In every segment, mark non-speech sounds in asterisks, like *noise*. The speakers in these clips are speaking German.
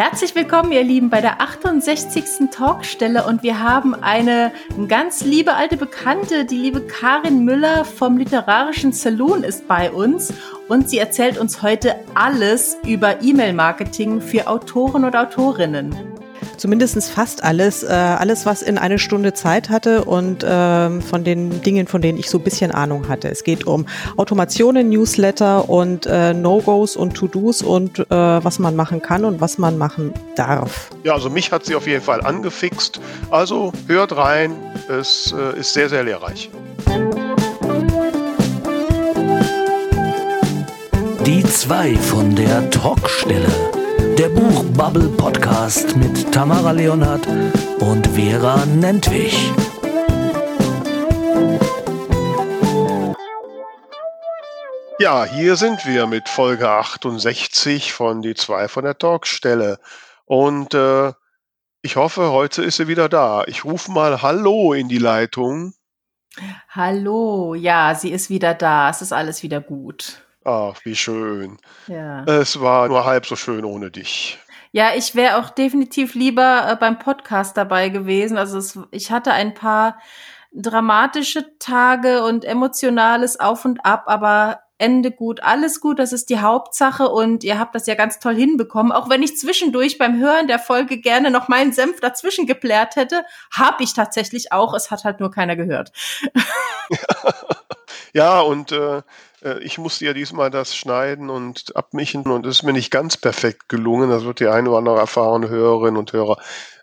Herzlich willkommen, ihr Lieben, bei der 68. Talkstelle und wir haben eine ganz liebe alte Bekannte, die liebe Karin Müller vom Literarischen Saloon ist bei uns und sie erzählt uns heute alles über E-Mail-Marketing für Autoren und Autorinnen zumindest fast alles, äh, alles, was in eine Stunde Zeit hatte und äh, von den Dingen, von denen ich so ein bisschen Ahnung hatte. Es geht um Automationen, Newsletter und äh, No-Gos und To-Dos und äh, was man machen kann und was man machen darf. Ja, also mich hat sie auf jeden Fall angefixt. Also hört rein, es äh, ist sehr, sehr lehrreich. Die zwei von der Talkstelle der Buchbubble Podcast mit Tamara Leonhardt und Vera Nentwich. Ja, hier sind wir mit Folge 68 von Die zwei von der Talkstelle. Und äh, ich hoffe, heute ist sie wieder da. Ich rufe mal Hallo in die Leitung. Hallo, ja, sie ist wieder da. Es ist alles wieder gut. Ach, wie schön. Ja. Es war nur halb so schön ohne dich. Ja, ich wäre auch definitiv lieber äh, beim Podcast dabei gewesen. Also es, ich hatte ein paar dramatische Tage und emotionales Auf und Ab, aber Ende gut, alles gut, das ist die Hauptsache und ihr habt das ja ganz toll hinbekommen. Auch wenn ich zwischendurch beim Hören der Folge gerne noch meinen Senf dazwischen geplärt hätte, habe ich tatsächlich auch. Es hat halt nur keiner gehört. *laughs* ja, und äh, äh, ich musste ja diesmal das schneiden und abmischen und es ist mir nicht ganz perfekt gelungen. Das wird die eine oder andere erfahrene Hörerin und Hörer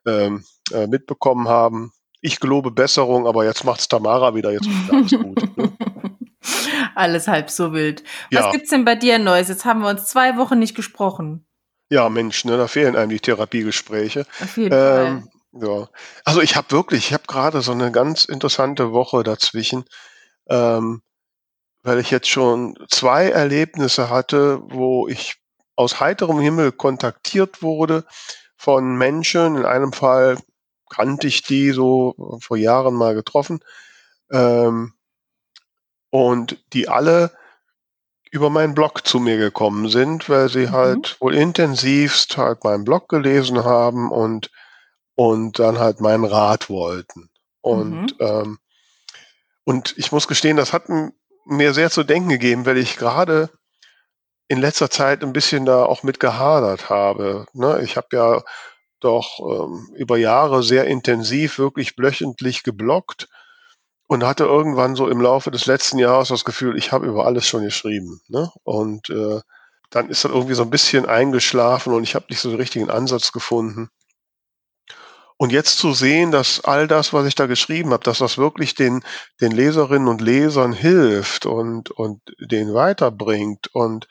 ähm, äh, mitbekommen haben. Ich gelobe Besserung, aber jetzt macht's Tamara wieder, jetzt ist alles gut. Ne? *laughs* Alles halb so wild. Was ja. gibt's denn bei dir Neues? Jetzt haben wir uns zwei Wochen nicht gesprochen. Ja, Mensch, ne, da fehlen einem die Therapiegespräche. Auf jeden ähm, Fall. Ja. Also ich habe wirklich, ich habe gerade so eine ganz interessante Woche dazwischen. Ähm, weil ich jetzt schon zwei Erlebnisse hatte, wo ich aus heiterem Himmel kontaktiert wurde von Menschen. In einem Fall kannte ich die so vor Jahren mal getroffen. Ähm, und die alle über meinen Blog zu mir gekommen sind, weil sie mhm. halt wohl intensivst halt meinen Blog gelesen haben und, und dann halt meinen Rat wollten. Und, mhm. ähm, und ich muss gestehen, das hat mir sehr zu denken gegeben, weil ich gerade in letzter Zeit ein bisschen da auch mit gehadert habe. Ne? Ich habe ja doch ähm, über Jahre sehr intensiv, wirklich blöchentlich geblockt und hatte irgendwann so im Laufe des letzten Jahres das Gefühl, ich habe über alles schon geschrieben. Ne? Und äh, dann ist das irgendwie so ein bisschen eingeschlafen und ich habe nicht so den richtigen Ansatz gefunden. Und jetzt zu sehen, dass all das, was ich da geschrieben habe, dass das wirklich den, den Leserinnen und Lesern hilft und, und den weiterbringt und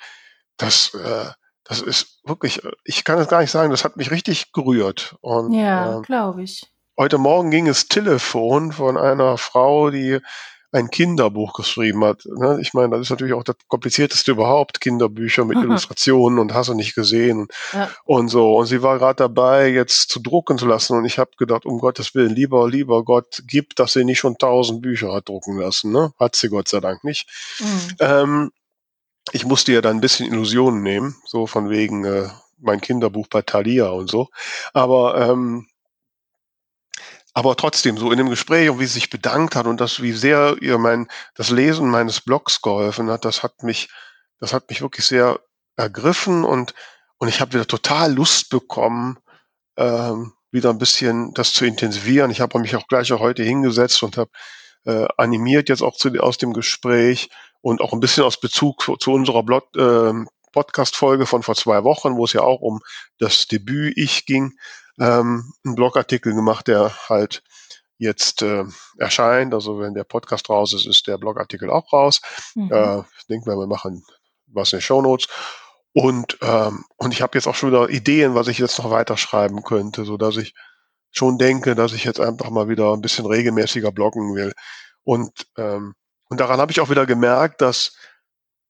das, äh, das ist wirklich, ich kann es gar nicht sagen, das hat mich richtig gerührt. Und, ja, äh, glaube ich. Heute Morgen ging es Telefon von einer Frau, die ein Kinderbuch geschrieben hat. Ne? Ich meine, das ist natürlich auch das komplizierteste überhaupt, Kinderbücher mit Illustrationen und hast du nicht gesehen ja. und so. Und sie war gerade dabei, jetzt zu drucken zu lassen. Und ich habe gedacht, um Gottes Willen, lieber, lieber Gott, gib, dass sie nicht schon tausend Bücher hat drucken lassen. Ne? Hat sie Gott sei Dank nicht. Mhm. Ähm, ich musste ja dann ein bisschen Illusionen nehmen, so von wegen äh, mein Kinderbuch bei Thalia und so. Aber ähm, aber trotzdem so in dem Gespräch und wie sie sich bedankt hat und das, wie sehr ihr mein, das Lesen meines Blogs geholfen hat, das hat mich, das hat mich wirklich sehr ergriffen und, und ich habe wieder total Lust bekommen, ähm, wieder ein bisschen das zu intensivieren. Ich habe mich auch gleich auch heute hingesetzt und habe äh, animiert jetzt auch zu, aus dem Gespräch und auch ein bisschen aus Bezug zu, zu unserer Blog, äh, Podcast-Folge von vor zwei Wochen, wo es ja auch um das Debüt Ich ging, ähm, einen Blogartikel gemacht, der halt jetzt äh, erscheint. Also wenn der Podcast raus ist, ist der Blogartikel auch raus. Mhm. Äh, ich denke mal, wir machen was in den Show Notes. Und, ähm, und ich habe jetzt auch schon wieder Ideen, was ich jetzt noch weiterschreiben könnte, so dass ich schon denke, dass ich jetzt einfach mal wieder ein bisschen regelmäßiger bloggen will. Und, ähm, und daran habe ich auch wieder gemerkt, dass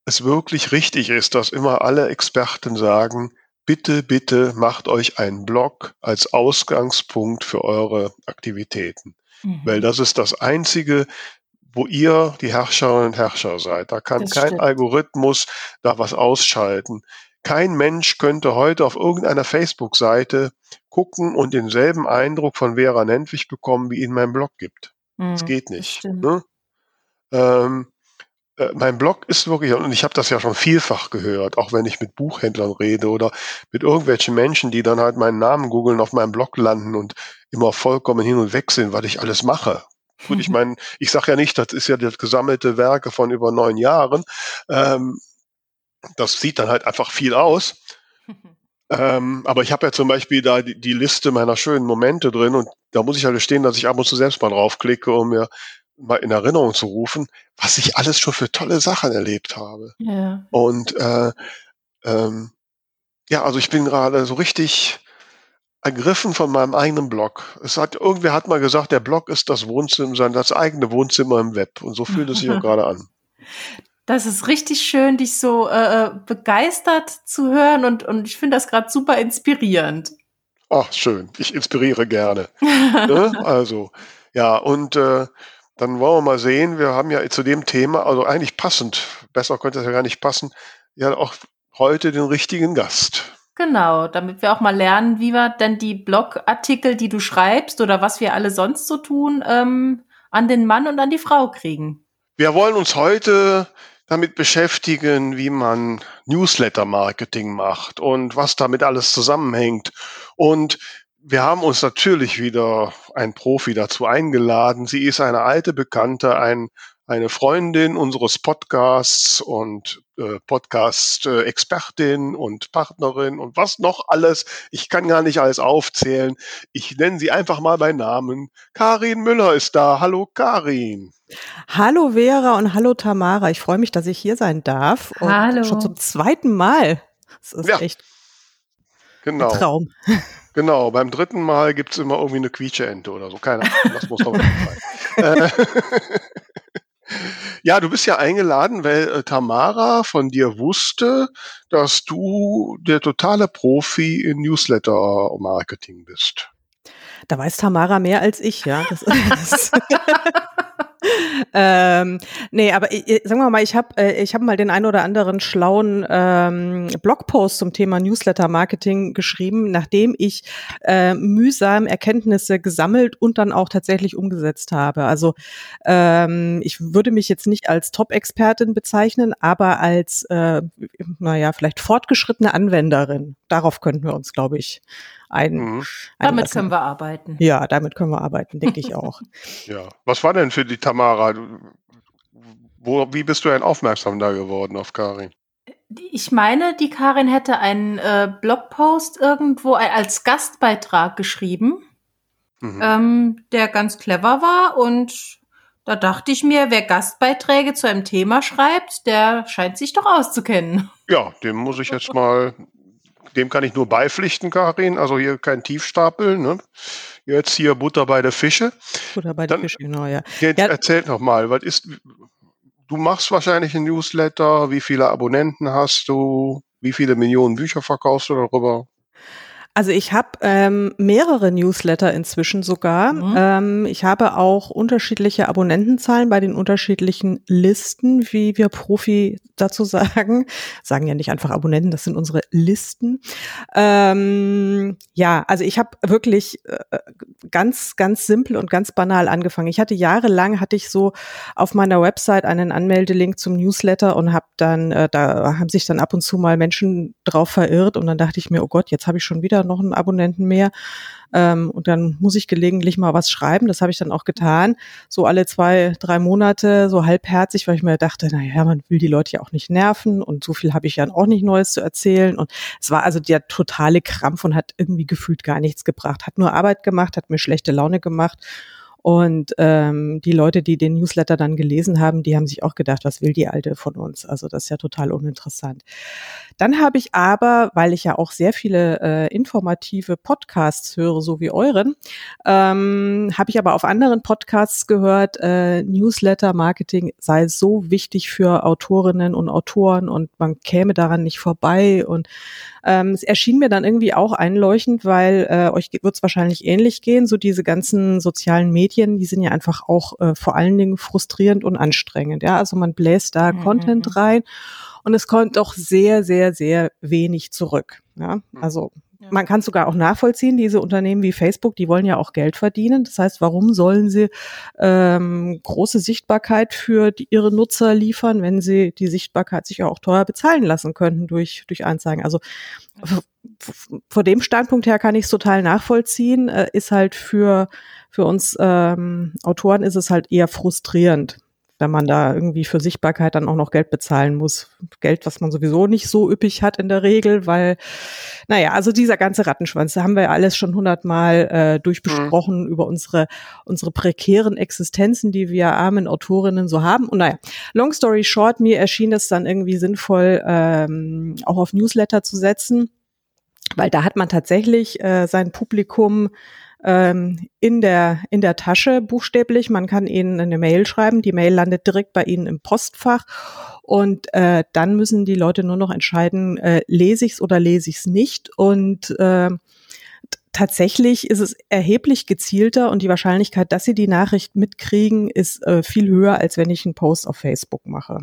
es wirklich richtig ist, dass immer alle Experten sagen, bitte, bitte macht euch einen Blog als Ausgangspunkt für eure Aktivitäten. Mhm. Weil das ist das einzige, wo ihr die Herrscherinnen und Herrscher seid. Da kann das kein stimmt. Algorithmus da was ausschalten. kein Mensch könnte heute auf irgendeiner Facebook-Seite gucken und denselben Eindruck von Vera Nentwich bekommen, wie in meinem Blog gibt. Das Mhm, geht das nicht. stimmt. Ne? Ähm, äh, mein Blog ist wirklich, und ich habe das ja schon vielfach gehört, auch wenn ich mit Buchhändlern rede oder mit irgendwelchen Menschen, die dann halt meinen Namen googeln, auf meinem Blog landen und immer vollkommen hin und weg sind, was ich alles mache. Gut, ich *laughs* meine, ich sage ja nicht, das ist ja das gesammelte Werke von über neun Jahren. Ähm, das sieht dann halt einfach viel aus. Ähm, aber ich habe ja zum Beispiel da die, die Liste meiner schönen Momente drin und da muss ich halt stehen, dass ich ab und zu selbst mal draufklicke, um mir mal in Erinnerung zu rufen, was ich alles schon für tolle Sachen erlebt habe. Ja. Und äh, ähm, ja, also ich bin gerade so richtig ergriffen von meinem eigenen Blog. Es hat irgendwer hat mal gesagt, der Blog ist das Wohnzimmer, sein das eigene Wohnzimmer im Web. Und so fühlt es sich auch *laughs* gerade an. Das ist richtig schön, dich so äh, begeistert zu hören und, und ich finde das gerade super inspirierend. Ach, schön. Ich inspiriere gerne. *laughs* ne? Also, ja, und äh, dann wollen wir mal sehen. Wir haben ja zu dem Thema, also eigentlich passend, besser könnte es ja gar nicht passen, ja auch heute den richtigen Gast. Genau, damit wir auch mal lernen, wie wir denn die Blogartikel, die du schreibst oder was wir alle sonst so tun, ähm, an den Mann und an die Frau kriegen. Wir wollen uns heute damit beschäftigen, wie man Newsletter-Marketing macht und was damit alles zusammenhängt. Und wir haben uns natürlich wieder ein Profi dazu eingeladen. Sie ist eine alte Bekannte, ein, eine Freundin unseres Podcasts und äh, Podcast-Expertin und Partnerin und was noch alles. Ich kann gar nicht alles aufzählen. Ich nenne sie einfach mal bei Namen. Karin Müller ist da. Hallo Karin. Hallo Vera und hallo Tamara. Ich freue mich, dass ich hier sein darf. Und Hallo. Schon zum zweiten Mal. Das ist Ja, echt Genau. ein Traum. *laughs* Genau, beim dritten Mal gibt's immer irgendwie eine Quietscheente oder so. Keine Ahnung, das muss doch sein. Äh, *laughs* ja, du bist ja eingeladen, weil äh, Tamara von dir wusste, dass du der totale Profi in Newsletter-Marketing bist. Da weiß Tamara mehr als ich, ja. Das, das *laughs* *laughs* ähm, nee, aber ich, sagen wir mal, ich habe äh, ich hab mal den einen oder anderen schlauen ähm, Blogpost zum Thema Newsletter-Marketing geschrieben, nachdem ich äh, mühsam Erkenntnisse gesammelt und dann auch tatsächlich umgesetzt habe. Also ähm, ich würde mich jetzt nicht als Top-Expertin bezeichnen, aber als, äh, naja, vielleicht fortgeschrittene Anwenderin. Darauf könnten wir uns, glaube ich, ein, Mhm. Damit können wir arbeiten. Ja, damit können wir arbeiten, denke ich auch. *laughs* Ja. Was war denn für die Tamara? Wo, wie bist du denn aufmerksam da geworden auf Karin? Ich meine, die Karin hätte einen äh, Blogpost irgendwo als Gastbeitrag geschrieben, Mhm. ähm, der ganz clever war und da dachte ich mir, wer Gastbeiträge zu einem Thema schreibt, der scheint sich doch auszukennen. Ja, dem muss ich jetzt mal, dem kann ich nur beipflichten, Karin. Also hier kein Tiefstapel, ne? Jetzt hier Butter bei der Fische. Oder bei den Fischen, genau, ja. Jetzt Ja. erzähl noch mal, was ist, du machst wahrscheinlich ein Newsletter, wie viele Abonnenten hast du, wie viele Millionen Bücher verkaufst du darüber? Also ich habe ähm, mehrere Newsletter inzwischen sogar. Mhm. Ähm, ich habe auch unterschiedliche Abonnentenzahlen bei den unterschiedlichen Listen, wie wir Profi dazu sagen. *laughs* Sagen ja nicht einfach Abonnenten, das sind unsere Listen. Ähm, ja, also ich habe wirklich äh, ganz, ganz simpel und ganz banal angefangen. Ich hatte jahrelang, hatte ich so auf meiner Website einen Anmeldelink zum Newsletter und habe dann, äh, da haben sich dann ab und zu mal Menschen drauf verirrt und dann dachte ich mir, oh Gott, jetzt habe ich schon wieder noch einen Abonnenten mehr. Ähm, und dann muss ich gelegentlich mal was schreiben. Das habe ich dann auch getan. So alle zwei, drei Monate, so halbherzig, weil ich mir dachte, naja, man will die Leute ja auch nicht nerven und so viel habe ich ja auch nicht Neues zu erzählen. Und es war also der totale Krampf und hat irgendwie gefühlt gar nichts gebracht. Hat nur Arbeit gemacht, hat mir schlechte Laune gemacht. Und ähm, die Leute, die den Newsletter dann gelesen haben, die haben sich auch gedacht, was will die Alte von uns? Also das ist ja total uninteressant. Dann habe ich aber, weil ich ja auch sehr viele äh, informative Podcasts höre, so wie euren, ähm, habe ich aber auf anderen Podcasts gehört, äh, Newsletter-Marketing sei so wichtig für Autorinnen und Autoren und man käme daran nicht vorbei. Und ähm, es erschien mir dann irgendwie auch einleuchtend, weil äh, euch wird es wahrscheinlich ähnlich gehen. So diese ganzen sozialen Medien, die sind ja einfach auch äh, vor allen Dingen frustrierend und anstrengend. Ja, also man bläst da Mhm. Content rein. und es kommt doch sehr, sehr, sehr wenig zurück. Ja, also man kann sogar auch nachvollziehen, diese Unternehmen wie Facebook, die wollen ja auch Geld verdienen. Das heißt, warum sollen sie ähm, große Sichtbarkeit für die, ihre Nutzer liefern, wenn sie die Sichtbarkeit sich auch teuer bezahlen lassen könnten durch, durch Anzeigen? Also vor dem Standpunkt her kann ich es total nachvollziehen, äh, ist halt für, für uns ähm, Autoren ist es halt eher frustrierend, wenn man da irgendwie für Sichtbarkeit dann auch noch Geld bezahlen muss. Geld, was man sowieso nicht so üppig hat in der Regel, weil, naja, also dieser ganze Rattenschwanz, da haben wir ja alles schon hundertmal äh, durchbesprochen mhm. über unsere, unsere prekären Existenzen, die wir armen Autorinnen so haben. Und naja, long story short, mir erschien es dann irgendwie sinnvoll, ähm, auch auf Newsletter zu setzen, weil da hat man tatsächlich äh, sein Publikum ähm, in der in der Tasche buchstäblich. Man kann ihnen eine Mail schreiben. Die Mail landet direkt bei ihnen im Postfach und äh, dann müssen die Leute nur noch entscheiden, äh, lese ich's oder lese ich's nicht und äh, Tatsächlich ist es erheblich gezielter und die Wahrscheinlichkeit, dass sie die Nachricht mitkriegen, ist äh, viel höher, als wenn ich einen Post auf Facebook mache.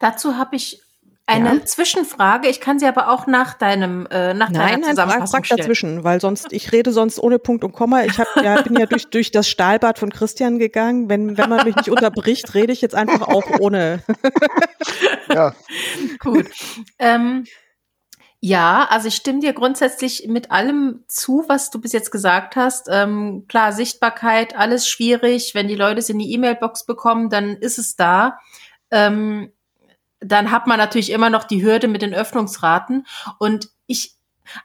Dazu habe ich eine ja? Zwischenfrage, ich kann sie aber auch nach deinem äh, nach nein, deiner Zusammenfassung nein, frag, frag dazwischen, weil sonst ich rede sonst ohne Punkt und Komma. Ich hab, ja, bin ja durch durch das Stahlbad von Christian gegangen. Wenn wenn man mich nicht unterbricht, rede ich jetzt einfach auch ohne. ja. *laughs* Gut. Ähm, ja, also ich stimme dir grundsätzlich mit allem zu, was du bis jetzt gesagt hast. Ähm, klar, Sichtbarkeit, alles schwierig. Wenn die Leute es in die E-Mail-Box bekommen, dann ist es da. Ähm, dann hat man natürlich immer noch die Hürde mit den Öffnungsraten. Und ich,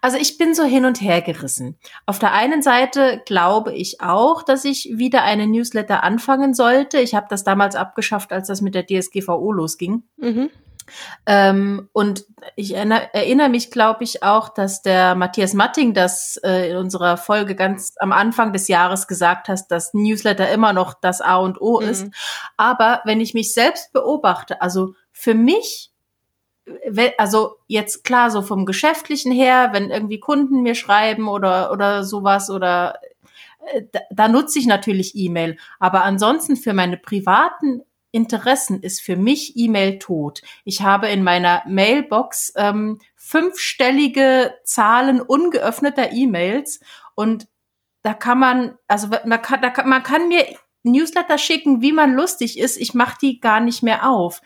also ich bin so hin und her gerissen. Auf der einen Seite glaube ich auch, dass ich wieder eine Newsletter anfangen sollte. Ich habe das damals abgeschafft, als das mit der DSGVO losging. Mhm. Ähm, und ich erinnere, erinnere mich, glaube ich, auch, dass der Matthias Matting das äh, in unserer Folge ganz am Anfang des Jahres gesagt hat, dass Newsletter immer noch das A und O mhm. ist. Aber wenn ich mich selbst beobachte, also für mich, also jetzt klar, so vom Geschäftlichen her, wenn irgendwie Kunden mir schreiben oder, oder sowas oder äh, da, da nutze ich natürlich E-Mail. Aber ansonsten für meine privaten Interessen ist für mich E-Mail tot. Ich habe in meiner Mailbox ähm, fünfstellige Zahlen ungeöffneter E-Mails und da kann man, also man kann, da kann, man kann mir Newsletter schicken, wie man lustig ist. Ich mache die gar nicht mehr auf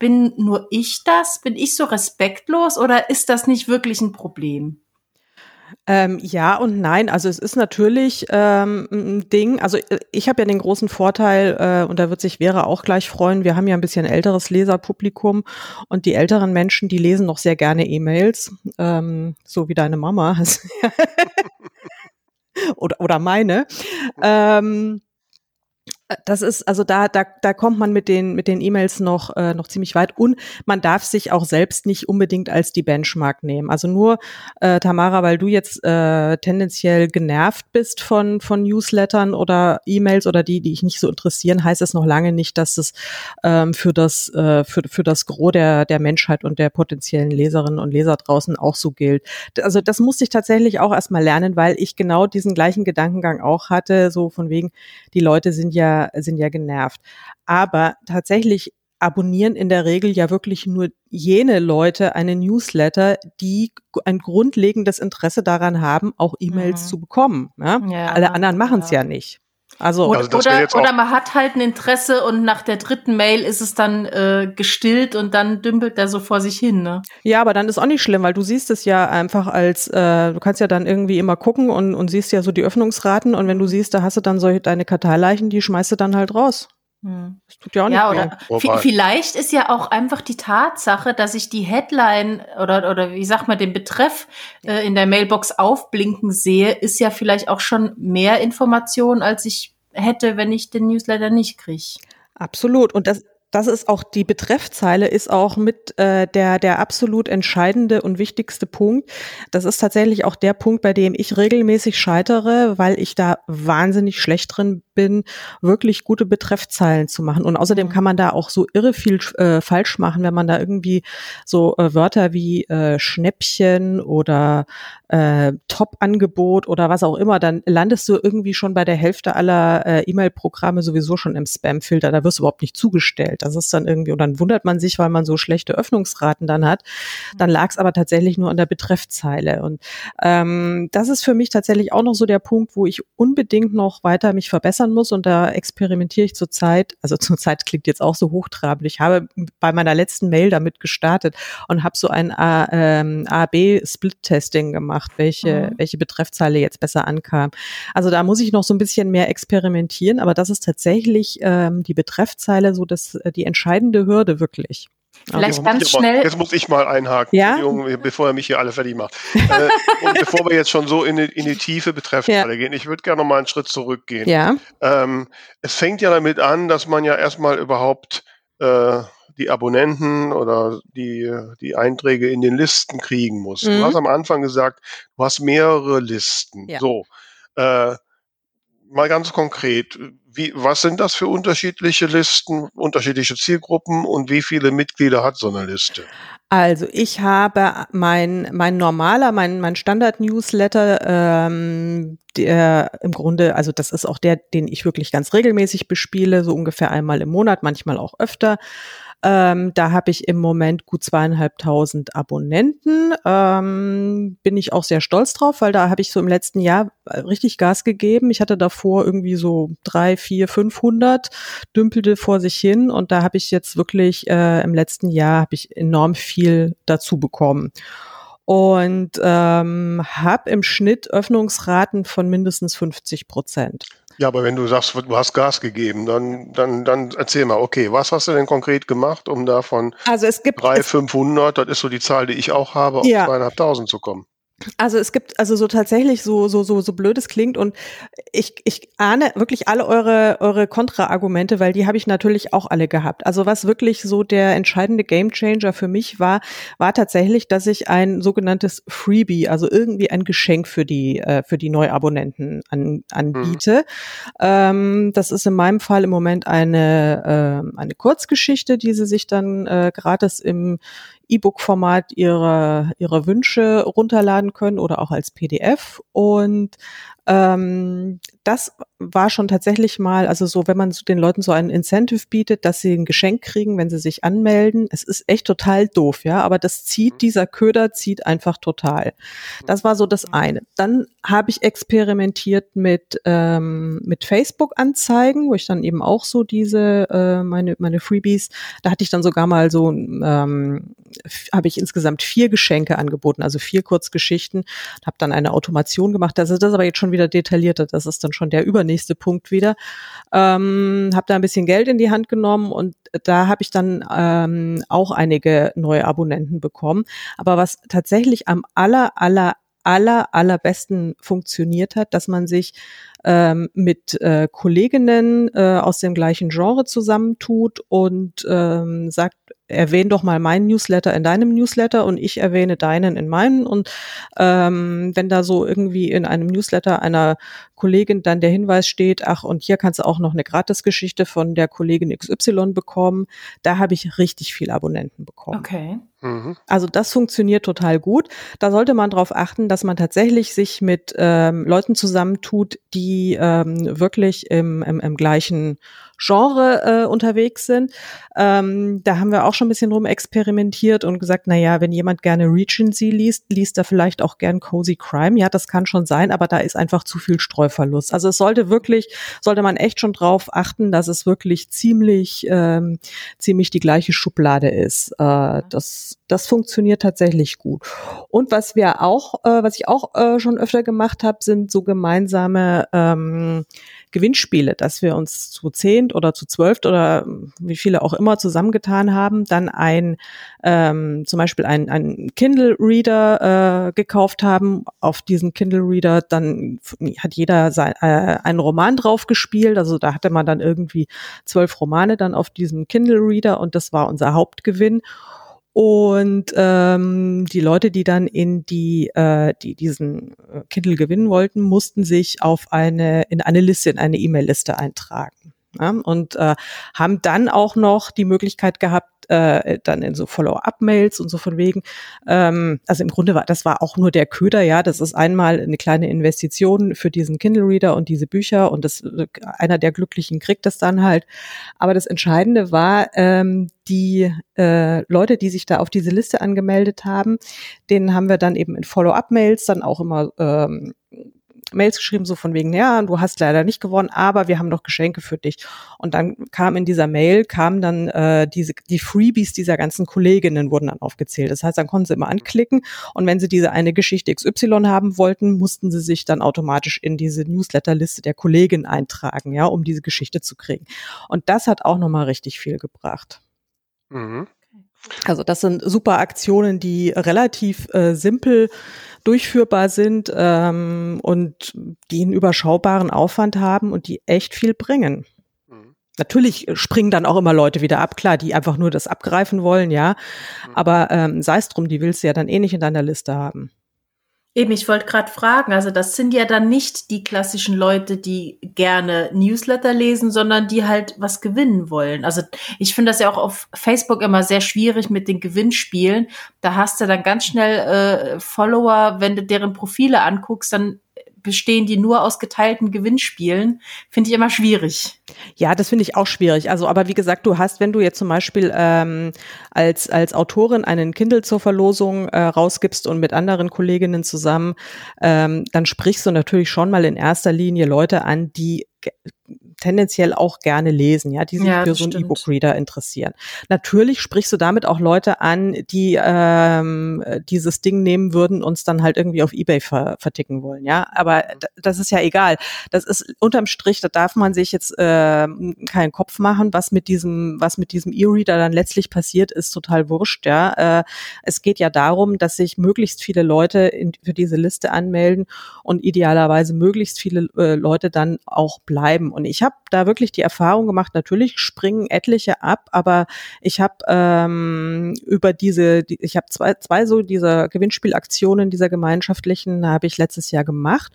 bin nur ich das? Bin ich so respektlos oder ist das nicht wirklich ein Problem? Ähm, ja und nein. Also es ist natürlich ähm, ein Ding. Also äh, ich habe ja den großen Vorteil, äh, und da wird sich Vera auch gleich freuen, wir haben ja ein bisschen älteres Leserpublikum und die älteren Menschen, die lesen noch sehr gerne E-Mails, ähm, so wie deine Mama. *laughs* oder, oder meine. Ähm, das ist, also da, da, da kommt man mit den, mit den E-Mails noch, äh, noch ziemlich weit. Und man darf sich auch selbst nicht unbedingt als die Benchmark nehmen. Also nur, äh, Tamara, weil du jetzt äh, tendenziell genervt bist von, von Newslettern oder E-Mails oder die, die dich nicht so interessieren, heißt es noch lange nicht, dass es ähm, für das, äh, für, für das Gros der, der Menschheit und der potenziellen Leserinnen und Leser draußen auch so gilt. Also das musste ich tatsächlich auch erstmal lernen, weil ich genau diesen gleichen Gedankengang auch hatte, so von wegen, die Leute sind ja sind ja genervt. Aber tatsächlich abonnieren in der Regel ja wirklich nur jene Leute eine Newsletter, die ein grundlegendes Interesse daran haben, auch E-Mails mhm. zu bekommen. Ja? ja Alle anderen machen es ja. ja. nicht. Also, oder, also oder, oder, man hat halt ein Interesse und nach der dritten Mail ist es dann äh, gestillt und dann dümpelt er so vor sich hin. Ne? Ja, aber dann ist auch nicht schlimm, weil du siehst es ja einfach als, äh, du kannst ja dann irgendwie immer gucken und, und siehst ja so die Öffnungsraten und wenn du siehst, da hast du dann solche deine Karteileichen, die schmeißt du dann halt raus. Hm. Das tut ja auch nicht ja, oder weh. vielleicht ist ja auch einfach die Tatsache, dass ich die Headline oder, oder wie sagt man, den Betreff äh, in der Mailbox aufblinken sehe, ist ja vielleicht auch schon mehr Information, als ich hätte, wenn ich den Newsletter nicht kriege. Absolut. Und das, das ist auch die Betreffzeile ist auch mit äh, der der absolut entscheidende und wichtigste Punkt. Das ist tatsächlich auch der Punkt, bei dem ich regelmäßig scheitere, weil ich da wahnsinnig schlecht drin bin, wirklich gute Betreffzeilen zu machen. Und außerdem mhm. kann man da auch so irre viel äh, falsch machen, wenn man da irgendwie so äh, Wörter wie äh, Schnäppchen oder äh, Top-Angebot oder was auch immer, dann landest du irgendwie schon bei der Hälfte aller äh, E-Mail-Programme sowieso schon im Spam-Filter. Da wirst du überhaupt nicht zugestellt. Das ist dann irgendwie, und dann wundert man sich, weil man so schlechte Öffnungsraten dann hat. Dann lag es aber tatsächlich nur an der Betreffzeile. Und ähm, das ist für mich tatsächlich auch noch so der Punkt, wo ich unbedingt noch weiter mich verbessern muss. Und da experimentiere ich zurzeit, also *laughs* zurzeit klingt jetzt auch so hochtrabend. Ich habe bei meiner letzten Mail damit gestartet und habe so ein ähm, A-B-Split-Testing gemacht, welche, mhm. welche Betreffzeile jetzt besser ankam. Also da muss ich noch so ein bisschen mehr experimentieren, aber das ist tatsächlich ähm, die Betreffzeile so das, äh, die entscheidende Hürde wirklich. Vielleicht also, ganz schnell. Mal, jetzt muss ich mal einhaken, ja? bevor er mich hier alle fertig macht. äh, und bevor wir jetzt schon so in die, in die Tiefe Betreffzeile ja. gehen, ich würde gerne noch mal einen Schritt zurückgehen. Ja. Ähm, es fängt ja damit an, dass man ja erstmal überhaupt äh, die Abonnenten oder die, die Einträge in den Listen kriegen muss. Mhm. Du hast am Anfang gesagt, du hast mehrere Listen. Ja. So. Äh, mal ganz konkret, wie, was sind das für unterschiedliche Listen, unterschiedliche Zielgruppen und wie viele Mitglieder hat so eine Liste? Also ich habe mein, mein normaler, mein, mein Standard-Newsletter, ähm, der im Grunde, also das ist auch der, den ich wirklich ganz regelmäßig bespiele, so ungefähr einmal im Monat, manchmal auch öfter. Ähm, da habe ich im Moment gut zweieinhalbtausend Abonnenten. Ähm, bin ich auch sehr stolz drauf, weil da habe ich so im letzten Jahr äh, richtig Gas gegeben. Ich hatte davor irgendwie so drei, vier, fünfhundert, dümpelte vor sich hin und da habe ich jetzt wirklich äh, im letzten Jahr habe ich enorm viel dazu bekommen und ähm, habe im Schnitt Öffnungsraten von mindestens 50 Prozent. Ja, aber wenn du sagst, du hast Gas gegeben, dann, dann, dann erzähl mal, okay, was hast du denn konkret gemacht, um da von also es gibt, 300, 500, das ist so die Zahl, die ich auch habe, auf ja. zweieinhalbtausend zu kommen? Also es gibt also so tatsächlich so so so so blöd es klingt und ich ich ahne wirklich alle eure eure Kontraargumente, weil die habe ich natürlich auch alle gehabt. Also was wirklich so der entscheidende Gamechanger für mich war, war tatsächlich, dass ich ein sogenanntes Freebie, also irgendwie ein Geschenk für die äh, für die Neuabonnenten an, anbiete. Mhm. Ähm, das ist in meinem Fall im Moment eine äh, eine Kurzgeschichte, die sie sich dann äh, gratis im E-Book-Format ihre, ihre Wünsche runterladen können oder auch als PDF. Und ähm, das war schon tatsächlich mal, also so, wenn man den Leuten so einen Incentive bietet, dass sie ein Geschenk kriegen, wenn sie sich anmelden. Es ist echt total doof, ja, aber das zieht, mhm. dieser Köder zieht einfach total. Das war so das mhm. eine. Dann habe ich experimentiert mit, ähm, mit Facebook-Anzeigen, wo ich dann eben auch so diese, äh, meine, meine Freebies, da hatte ich dann sogar mal so, ähm, habe ich insgesamt vier Geschenke angeboten, also vier Kurzgeschichten, habe dann eine Automation gemacht. Das ist das aber jetzt schon wieder detaillierter. Das ist dann schon der übernächste Punkt wieder. Ähm, habe da ein bisschen Geld in die Hand genommen und da habe ich dann ähm, auch einige neue Abonnenten bekommen. Aber was tatsächlich am aller, aller, aller, allerbesten funktioniert hat, dass man sich ähm, mit äh, Kolleginnen äh, aus dem gleichen Genre zusammentut und ähm, sagt, erwähne doch mal meinen Newsletter in deinem Newsletter und ich erwähne deinen in meinen. Und ähm, wenn da so irgendwie in einem Newsletter einer Kollegin dann der Hinweis steht, ach, und hier kannst du auch noch eine Gratisgeschichte von der Kollegin XY bekommen, da habe ich richtig viel Abonnenten bekommen. Okay. Mhm. Also das funktioniert total gut. Da sollte man darauf achten, dass man tatsächlich sich mit ähm, Leuten zusammentut, die ähm, wirklich im, im, im gleichen Genre äh, unterwegs sind. Ähm, da haben wir auch schon ein bisschen rum experimentiert und gesagt, na ja, wenn jemand gerne Regency liest, liest er vielleicht auch gern Cozy Crime. Ja, das kann schon sein, aber da ist einfach zu viel Streuverlust. Also es sollte wirklich, sollte man echt schon drauf achten, dass es wirklich ziemlich, ähm, ziemlich die gleiche Schublade ist. Äh, das, das funktioniert tatsächlich gut. Und was wir auch, äh, was ich auch äh, schon öfter gemacht habe, sind so gemeinsame ähm, Gewinnspiele, dass wir uns zu zehnt oder zu zwölft oder wie viele auch immer zusammengetan haben, dann ein ähm, zum Beispiel ein, ein Kindle Reader äh, gekauft haben. Auf diesen Kindle Reader dann hat jeder sein, äh, einen Roman drauf gespielt. Also da hatte man dann irgendwie zwölf Romane dann auf diesem Kindle Reader und das war unser Hauptgewinn. Und ähm, die Leute, die dann in die, äh, die diesen äh, Kindle gewinnen wollten, mussten sich auf eine in eine Liste, in eine E-Mail-Liste eintragen. Ja, und äh, haben dann auch noch die Möglichkeit gehabt, äh, dann in so Follow-up-Mails und so von wegen. Ähm, also im Grunde war das war auch nur der Köder, ja. Das ist einmal eine kleine Investition für diesen Kindle-Reader und diese Bücher und das einer der Glücklichen kriegt das dann halt. Aber das Entscheidende war, ähm, die äh, Leute, die sich da auf diese Liste angemeldet haben, denen haben wir dann eben in Follow-up-Mails dann auch immer ähm, Mails geschrieben, so von wegen, ja, du hast leider nicht gewonnen, aber wir haben noch Geschenke für dich. Und dann kam in dieser Mail, kamen dann äh, diese, die Freebies dieser ganzen Kolleginnen wurden dann aufgezählt. Das heißt, dann konnten sie immer anklicken und wenn sie diese eine Geschichte XY haben wollten, mussten sie sich dann automatisch in diese Newsletterliste der Kollegin eintragen, ja, um diese Geschichte zu kriegen. Und das hat auch nochmal richtig viel gebracht. Mhm. Also das sind super Aktionen, die relativ äh, simpel durchführbar sind ähm, und die einen überschaubaren Aufwand haben und die echt viel bringen. Mhm. Natürlich springen dann auch immer Leute wieder ab, klar, die einfach nur das abgreifen wollen, ja. Mhm. Aber ähm, sei es drum, die willst du ja dann eh nicht in deiner Liste haben. Eben, ich wollte gerade fragen, also das sind ja dann nicht die klassischen Leute, die gerne Newsletter lesen, sondern die halt was gewinnen wollen. Also ich finde das ja auch auf Facebook immer sehr schwierig mit den Gewinnspielen. Da hast du dann ganz schnell äh, Follower, wenn du deren Profile anguckst, dann bestehen die nur aus geteilten Gewinnspielen, finde ich immer schwierig. Ja, das finde ich auch schwierig. Also, aber wie gesagt, du hast, wenn du jetzt zum Beispiel ähm, als als Autorin einen Kindle zur Verlosung äh, rausgibst und mit anderen Kolleginnen zusammen, ähm, dann sprichst du natürlich schon mal in erster Linie Leute an, die tendenziell auch gerne lesen, ja, die sich ja, für so einen E-Book-Reader interessieren. Natürlich sprichst du damit auch Leute an, die ähm, dieses Ding nehmen würden und es dann halt irgendwie auf Ebay ver verticken wollen, ja. Aber das ist ja egal. Das ist unterm Strich, da darf man sich jetzt äh, keinen Kopf machen, was mit diesem, was mit diesem E-Reader dann letztlich passiert, ist total wurscht, ja. Äh, es geht ja darum, dass sich möglichst viele Leute in, für diese Liste anmelden und idealerweise möglichst viele äh, Leute dann auch bleiben. Und ich habe da wirklich die Erfahrung gemacht, natürlich springen etliche ab, aber ich habe ähm, über diese, die, ich habe zwei, zwei so dieser Gewinnspielaktionen dieser gemeinschaftlichen habe ich letztes Jahr gemacht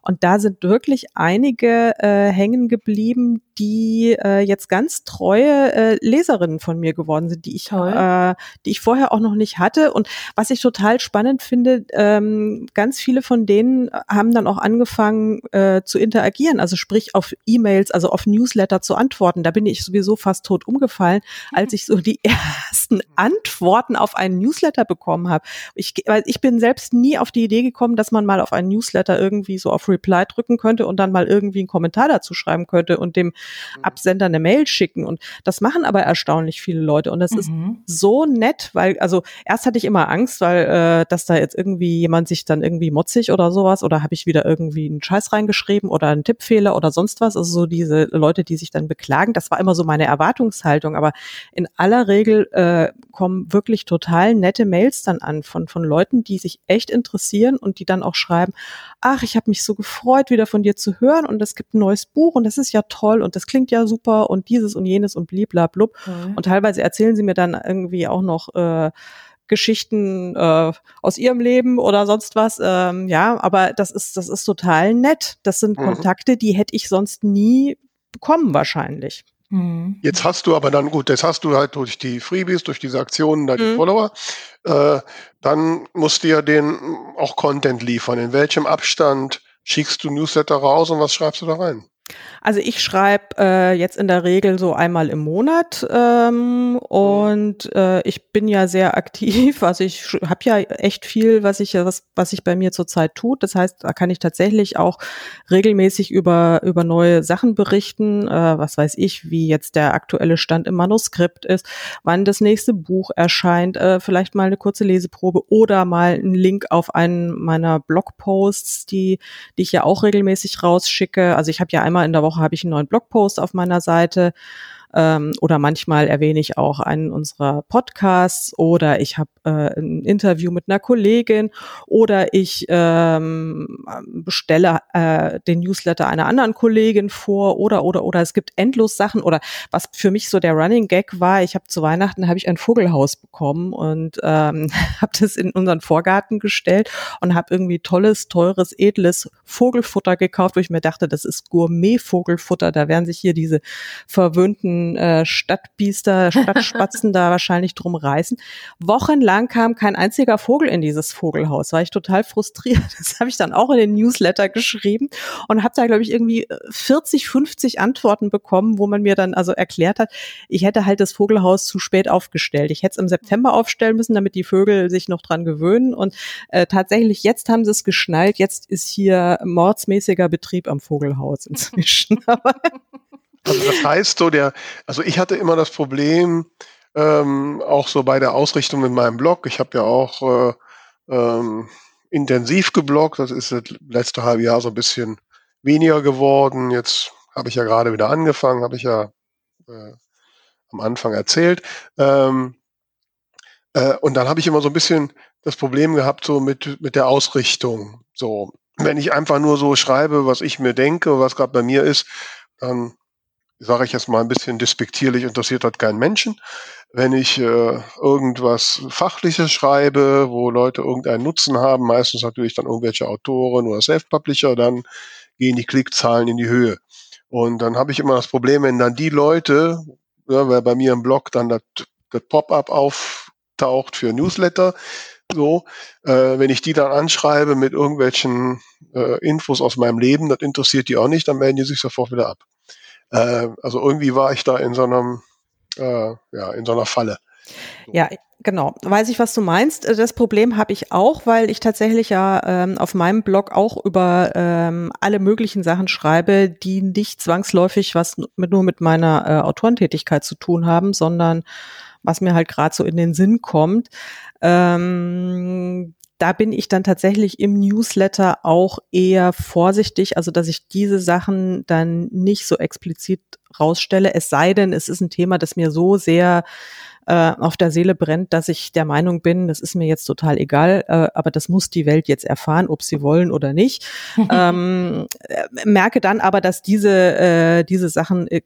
und da sind wirklich einige äh, hängen geblieben, die äh, jetzt ganz treue äh, Leserinnen von mir geworden sind, die ich, äh, die ich vorher auch noch nicht hatte. Und was ich total spannend finde, ähm, ganz viele von denen haben dann auch angefangen äh, zu interagieren, also sprich auf E-Mails, also auf Newsletter zu antworten. Da bin ich sowieso fast tot umgefallen, als ich so die *laughs* ersten Antworten auf einen Newsletter bekommen habe. Ich, weil ich bin selbst nie auf die Idee gekommen, dass man mal auf einen Newsletter irgendwie so auf Reply drücken könnte und dann mal irgendwie einen Kommentar dazu schreiben könnte und dem Mhm. Absender eine Mail schicken. Und das machen aber erstaunlich viele Leute. Und das mhm. ist so nett, weil, also erst hatte ich immer Angst, weil, äh, dass da jetzt irgendwie jemand sich dann irgendwie motzig oder sowas oder habe ich wieder irgendwie einen Scheiß reingeschrieben oder einen Tippfehler oder sonst was. Also so diese Leute, die sich dann beklagen. Das war immer so meine Erwartungshaltung. Aber in aller Regel äh, kommen wirklich total nette Mails dann an von, von Leuten, die sich echt interessieren und die dann auch schreiben, ach, ich habe mich so gefreut, wieder von dir zu hören und es gibt ein neues Buch und das ist ja toll und das klingt ja super und dieses und jenes und bliblablub. Mhm. Und teilweise erzählen sie mir dann irgendwie auch noch äh, Geschichten äh, aus ihrem Leben oder sonst was. Ähm, ja, aber das ist, das ist total nett. Das sind mhm. Kontakte, die hätte ich sonst nie bekommen wahrscheinlich. Mhm. Jetzt hast du aber dann, gut, jetzt hast du halt durch die Freebies, durch diese Aktionen da die mhm. Follower, äh, dann musst du ja den auch Content liefern. In welchem Abstand schickst du Newsletter raus und was schreibst du da rein? Also ich schreibe äh, jetzt in der Regel so einmal im Monat ähm, und äh, ich bin ja sehr aktiv. *laughs* Also ich habe ja echt viel, was ich was, was sich bei mir zurzeit tut. Das heißt, da kann ich tatsächlich auch regelmäßig über über neue Sachen berichten. Äh, was weiß ich, wie jetzt der aktuelle Stand im Manuskript ist, wann das nächste Buch erscheint, äh, vielleicht mal eine kurze Leseprobe oder mal einen Link auf einen meiner Blogposts, die die ich ja auch regelmäßig rausschicke. Also ich habe ja einmal in der Woche Woche habe ich einen neuen Blogpost auf meiner Seite ähm, oder manchmal erwähne ich auch einen unserer Podcasts oder ich habe äh, ein Interview mit einer Kollegin oder ich ähm, bestelle äh, den Newsletter einer anderen Kollegin vor oder oder oder es gibt endlos Sachen oder was für mich so der Running Gag war, ich habe zu Weihnachten habe ich ein Vogelhaus bekommen und ähm, *laughs* habe das in unseren Vorgarten gestellt und habe irgendwie tolles, teures, edles Vogelfutter gekauft, wo ich mir dachte, das ist Gourmet-Vogelfutter. Da werden sich hier diese verwöhnten äh, Stadtbiester, Stadtspatzen *laughs* da wahrscheinlich drum reißen. Wochenlang kam kein einziger Vogel in dieses Vogelhaus. War ich total frustriert. *laughs* Das habe ich dann auch in den Newsletter geschrieben und habe da, glaube ich, irgendwie 40, 50 Antworten bekommen, wo man mir dann also erklärt hat, ich hätte halt das Vogelhaus zu spät aufgestellt. Ich hätte es im September aufstellen müssen, damit die Vögel sich noch dran gewöhnen. Und äh, tatsächlich, jetzt haben sie es geschnallt. Jetzt ist hier mordsmäßiger Betrieb am Vogelhaus inzwischen. *laughs* also das heißt so, der, also ich hatte immer das Problem, ähm, auch so bei der Ausrichtung in meinem Blog. Ich habe ja auch äh, ähm, intensiv gebloggt. Das ist das letzte halbe Jahr so ein bisschen weniger geworden. Jetzt habe ich ja gerade wieder angefangen, habe ich ja äh, am Anfang erzählt. Ähm, äh, und dann habe ich immer so ein bisschen das Problem gehabt, so mit, mit der Ausrichtung. So, wenn ich einfach nur so schreibe, was ich mir denke, was gerade bei mir ist, dann sage ich jetzt mal ein bisschen despektierlich, interessiert hat keinen Menschen. Wenn ich äh, irgendwas Fachliches schreibe, wo Leute irgendeinen Nutzen haben, meistens natürlich dann irgendwelche Autoren oder Self-Publisher, dann gehen die Klickzahlen in die Höhe. Und dann habe ich immer das Problem, wenn dann die Leute, ja, weil bei mir im Blog dann das, das Pop-up auftaucht für Newsletter, so, äh, wenn ich die dann anschreibe mit irgendwelchen äh, Infos aus meinem Leben, das interessiert die auch nicht, dann melden die sich sofort wieder ab. Äh, also irgendwie war ich da in so einem, äh, ja, in so einer Falle. Ja, genau. Weiß ich, was du meinst. Das Problem habe ich auch, weil ich tatsächlich ja ähm, auf meinem Blog auch über ähm, alle möglichen Sachen schreibe, die nicht zwangsläufig was mit, nur mit meiner äh, Autorentätigkeit zu tun haben, sondern was mir halt gerade so in den Sinn kommt. Ähm, da bin ich dann tatsächlich im Newsletter auch eher vorsichtig, also dass ich diese Sachen dann nicht so explizit rausstelle, es sei denn, es ist ein Thema, das mir so sehr äh, auf der Seele brennt, dass ich der Meinung bin, das ist mir jetzt total egal, äh, aber das muss die Welt jetzt erfahren, ob sie wollen oder nicht. *laughs* ähm, äh, merke dann aber, dass diese, äh, diese Sachen äh,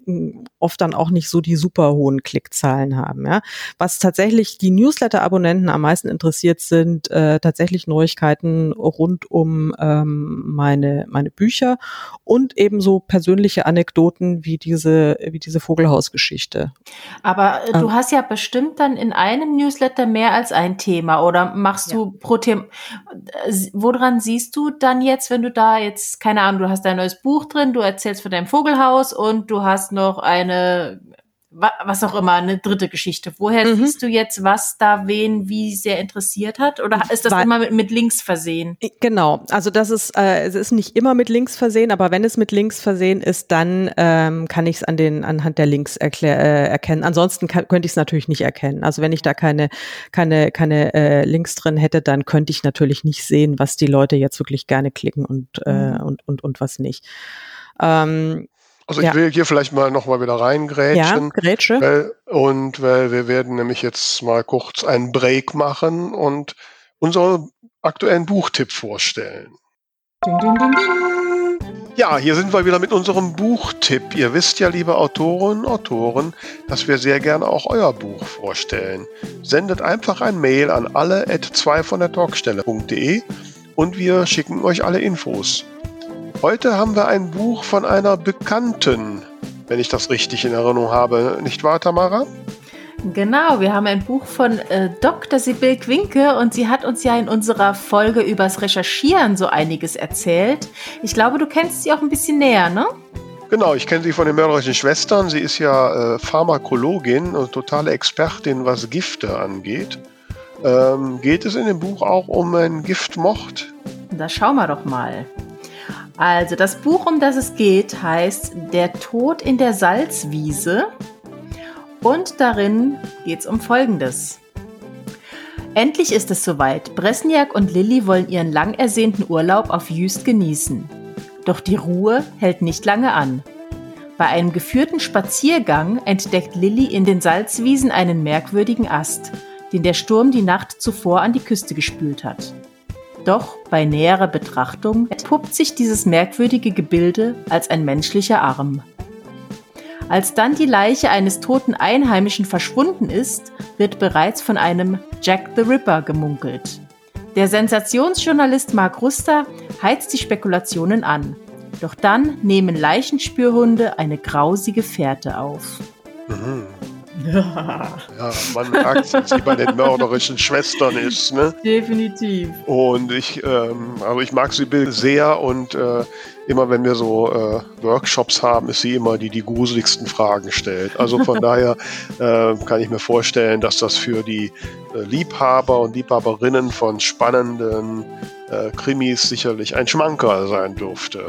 oft dann auch nicht so die super hohen Klickzahlen haben. Ja? Was tatsächlich die Newsletter-Abonnenten am meisten interessiert sind, äh, tatsächlich Neuigkeiten rund um ähm, meine, meine Bücher und ebenso persönliche Anekdoten wie diese, wie diese Vogelhausgeschichte. Aber äh, du ähm, hast ja bestimmt bestimmt dann in einem Newsletter mehr als ein Thema oder machst ja. du pro Thema? Woran siehst du dann jetzt, wenn du da jetzt, keine Ahnung, du hast dein neues Buch drin, du erzählst von deinem Vogelhaus und du hast noch eine was auch immer, eine dritte Geschichte. Woher mhm. siehst du jetzt, was da wen wie sehr interessiert hat? Oder ist das Weil, immer mit, mit, Links versehen? Genau, also das ist, äh, es ist nicht immer mit Links versehen, aber wenn es mit Links versehen ist, dann ähm, kann ich es an den anhand der Links erklär, äh, erkennen. Ansonsten kann, könnte ich es natürlich nicht erkennen. Also wenn ich da keine keine keine äh, Links drin hätte, dann könnte ich natürlich nicht sehen, was die Leute jetzt wirklich gerne klicken und äh, mhm. und, und und was nicht. Ähm, also ich ja. will hier vielleicht mal nochmal wieder reingrätschen. Ja, Grätsche. Weil, und weil wir werden nämlich jetzt mal kurz einen Break machen und unseren aktuellen Buchtipp vorstellen. Ding, ding, ding, ja, hier sind wir wieder mit unserem Buchtipp. Ihr wisst ja, liebe Autorinnen und Autoren, dass wir sehr gerne auch euer Buch vorstellen. Sendet einfach ein Mail an alle at 2 von der Talkstelle.de und wir schicken euch alle Infos. Heute haben wir ein Buch von einer Bekannten, wenn ich das richtig in Erinnerung habe. Nicht wahr, Tamara? Genau, wir haben ein Buch von äh, Dr. Sibyl Quinke und sie hat uns ja in unserer Folge übers Recherchieren so einiges erzählt. Ich glaube, du kennst sie auch ein bisschen näher, ne? Genau, ich kenne sie von den mörderischen Schwestern. Sie ist ja äh, Pharmakologin und totale Expertin, was Gifte angeht. Ähm, geht es in dem Buch auch um ein Giftmord? Da schauen wir doch mal. Also das Buch, um das es geht, heißt Der Tod in der Salzwiese und darin geht es um Folgendes. Endlich ist es soweit. Bresniak und Lilly wollen ihren lang ersehnten Urlaub auf Jüst genießen. Doch die Ruhe hält nicht lange an. Bei einem geführten Spaziergang entdeckt Lilly in den Salzwiesen einen merkwürdigen Ast, den der Sturm die Nacht zuvor an die Küste gespült hat. Doch bei näherer Betrachtung entpuppt sich dieses merkwürdige Gebilde als ein menschlicher Arm. Als dann die Leiche eines toten Einheimischen verschwunden ist, wird bereits von einem Jack the Ripper gemunkelt. Der Sensationsjournalist Mark Ruster heizt die Spekulationen an. Doch dann nehmen Leichenspürhunde eine grausige Fährte auf. Mhm. Ja, man merkt, sie bei den mörderischen Schwestern ist. Ne? Definitiv. Und ich, ähm, also ich mag sie sehr und äh, immer wenn wir so äh, Workshops haben, ist sie immer die die gruseligsten Fragen stellt. Also von *laughs* daher äh, kann ich mir vorstellen, dass das für die äh, Liebhaber und Liebhaberinnen von spannenden äh, Krimis sicherlich ein Schmankerl sein dürfte.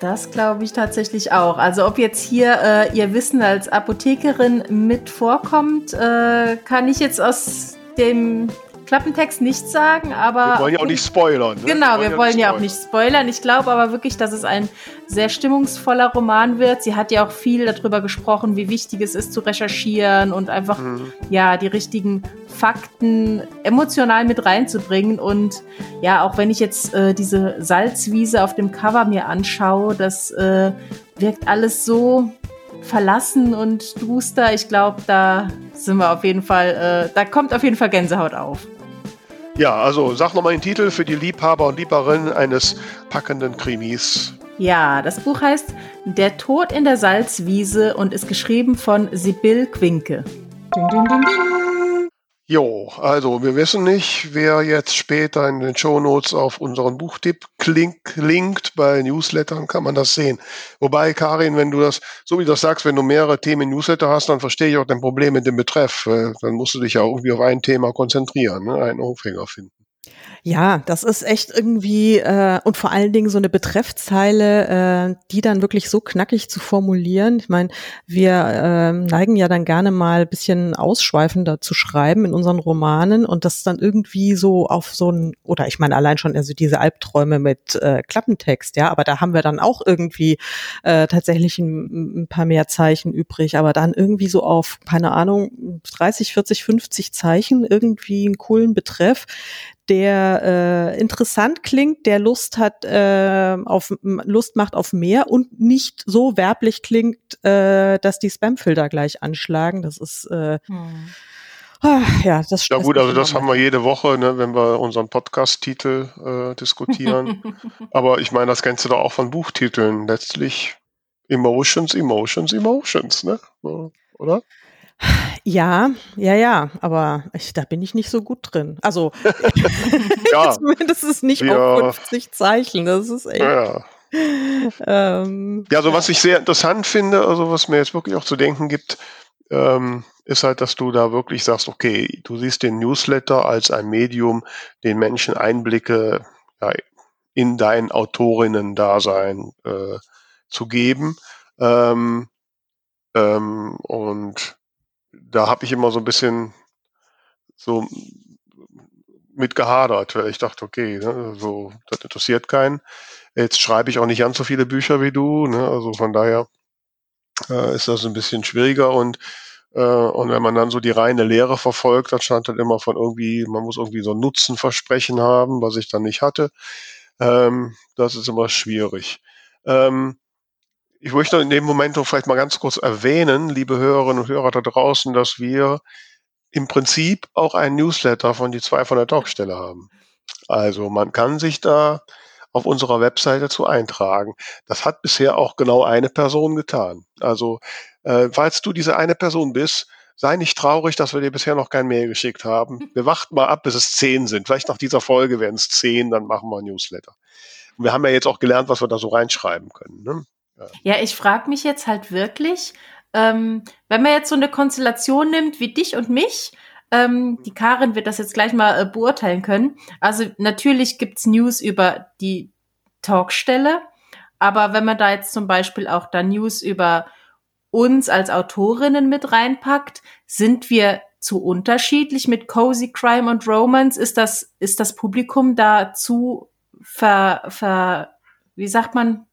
Das glaube ich tatsächlich auch. Also ob jetzt hier äh, Ihr Wissen als Apothekerin mit vorkommt, äh, kann ich jetzt aus dem Klappentext nicht sagen, aber. Wir wollen ja auch nicht spoilern. Ne? Genau, wir, wir wollen, ja, auch nicht spoilern. Ich glaube aber wirklich, dass es ein sehr stimmungsvoller Roman wird. Sie hat ja auch viel darüber gesprochen, wie wichtig es ist zu recherchieren und einfach mhm. ja die richtigen Fakten emotional mit reinzubringen. Und ja, auch wenn ich jetzt äh, diese Salzwiese auf dem Cover mir anschaue, das äh, wirkt alles so verlassen und duster. Ich glaube, da sind wir auf jeden Fall, äh, da kommt auf jeden Fall Gänsehaut auf. Ja, also sag nochmal den Titel für die Liebhaber und Lieberinnen eines packenden Krimis. Ja, das Buch heißt Der Tod in der Salzwiese und ist geschrieben von Sibyl Quinke. Ding, ding, ding, Jo, also wir wissen nicht, wer jetzt später in den Shownotes auf unseren Buchtipp klingt. Bei Newslettern kann man das sehen. Wobei, Karin, wenn du das, so wie du das sagst, wenn du mehrere Themen in Newsletter hast, dann verstehe ich auch dein Problem mit dem Betreff. Dann musst du dich ja irgendwie auf ein Thema konzentrieren, ne? einen Aufhänger finden. Ja, das ist echt irgendwie äh, und vor allen Dingen so eine Betreffzeile, äh, die dann wirklich so knackig zu formulieren. Ich meine, wir äh, neigen ja dann gerne mal bisschen ausschweifender zu schreiben in unseren Romanen und das dann irgendwie so auf so ein oder ich meine allein schon also diese Albträume mit äh, Klappentext, ja, aber da haben wir dann auch irgendwie äh, tatsächlich ein, ein paar mehr Zeichen übrig, aber dann irgendwie so auf keine Ahnung 30, 40, 50 Zeichen irgendwie einen coolen Betreff der äh, interessant klingt, der Lust hat äh, auf Lust macht auf mehr und nicht so werblich klingt, äh, dass die Spamfilter gleich anschlagen. Das ist äh, hm. Ah, ja, das Ja gut, also das haben wir jede Woche, ne, wenn wir unseren Podcast-Titel äh, diskutieren. *laughs* Aber ich meine, das kennst du doch auch von Buchtiteln. Letztlich Emotions, Emotions, Emotions, ne? Oder? Ja, ja, ja, aber ich, da bin ich nicht so gut drin. Also *laughs* *laughs* ja, zumindest ist nicht ja. auf 50 Zeichen. Das ist echt. Ja. Ähm, ja, also was ich sehr interessant finde, also was mir jetzt wirklich auch zu denken gibt, ähm, ist halt, dass du da wirklich sagst, okay, du siehst den Newsletter als ein Medium, den Menschen Einblicke ja, in dein Autorinnen-Dasein äh, zu geben. Ähm, ähm, und da habe ich immer so ein bisschen so mit gehadert, weil ich dachte, okay, ne, so, das interessiert keinen. Jetzt schreibe ich auch nicht ganz so viele Bücher wie du, ne, also von daher äh, ist das ein bisschen schwieriger und äh, und wenn man dann so die reine Lehre verfolgt, dann stand dann immer von irgendwie, man muss irgendwie so ein Nutzenversprechen haben, was ich dann nicht hatte. Ähm, das ist immer schwierig. Ähm, ich möchte in dem Moment noch vielleicht mal ganz kurz erwähnen, liebe Hörerinnen und Hörer da draußen, dass wir im Prinzip auch einen Newsletter von die zwei von der Talkstelle haben. Also man kann sich da auf unserer Webseite zu eintragen. Das hat bisher auch genau eine Person getan. Also äh, falls du diese eine Person bist, sei nicht traurig, dass wir dir bisher noch kein Mail geschickt haben. *laughs* Wir warten mal ab, bis es zehn sind. Vielleicht nach dieser Folge werden es zehn, dann machen wir ein Newsletter. Und wir haben ja jetzt auch gelernt, was wir da so reinschreiben können. Ne? Ja, ich frage mich jetzt halt wirklich, ähm, wenn man jetzt so eine Konstellation nimmt wie dich und mich, ähm, die Karin wird das jetzt gleich mal äh, beurteilen können. Also natürlich gibt's News über die Talkstelle, aber wenn man da jetzt zum Beispiel auch da News über uns als Autorinnen mit reinpackt, sind wir zu unterschiedlich mit Cozy Crime und Romance? Ist das, ist das Publikum da zu ver, ver, wie sagt man,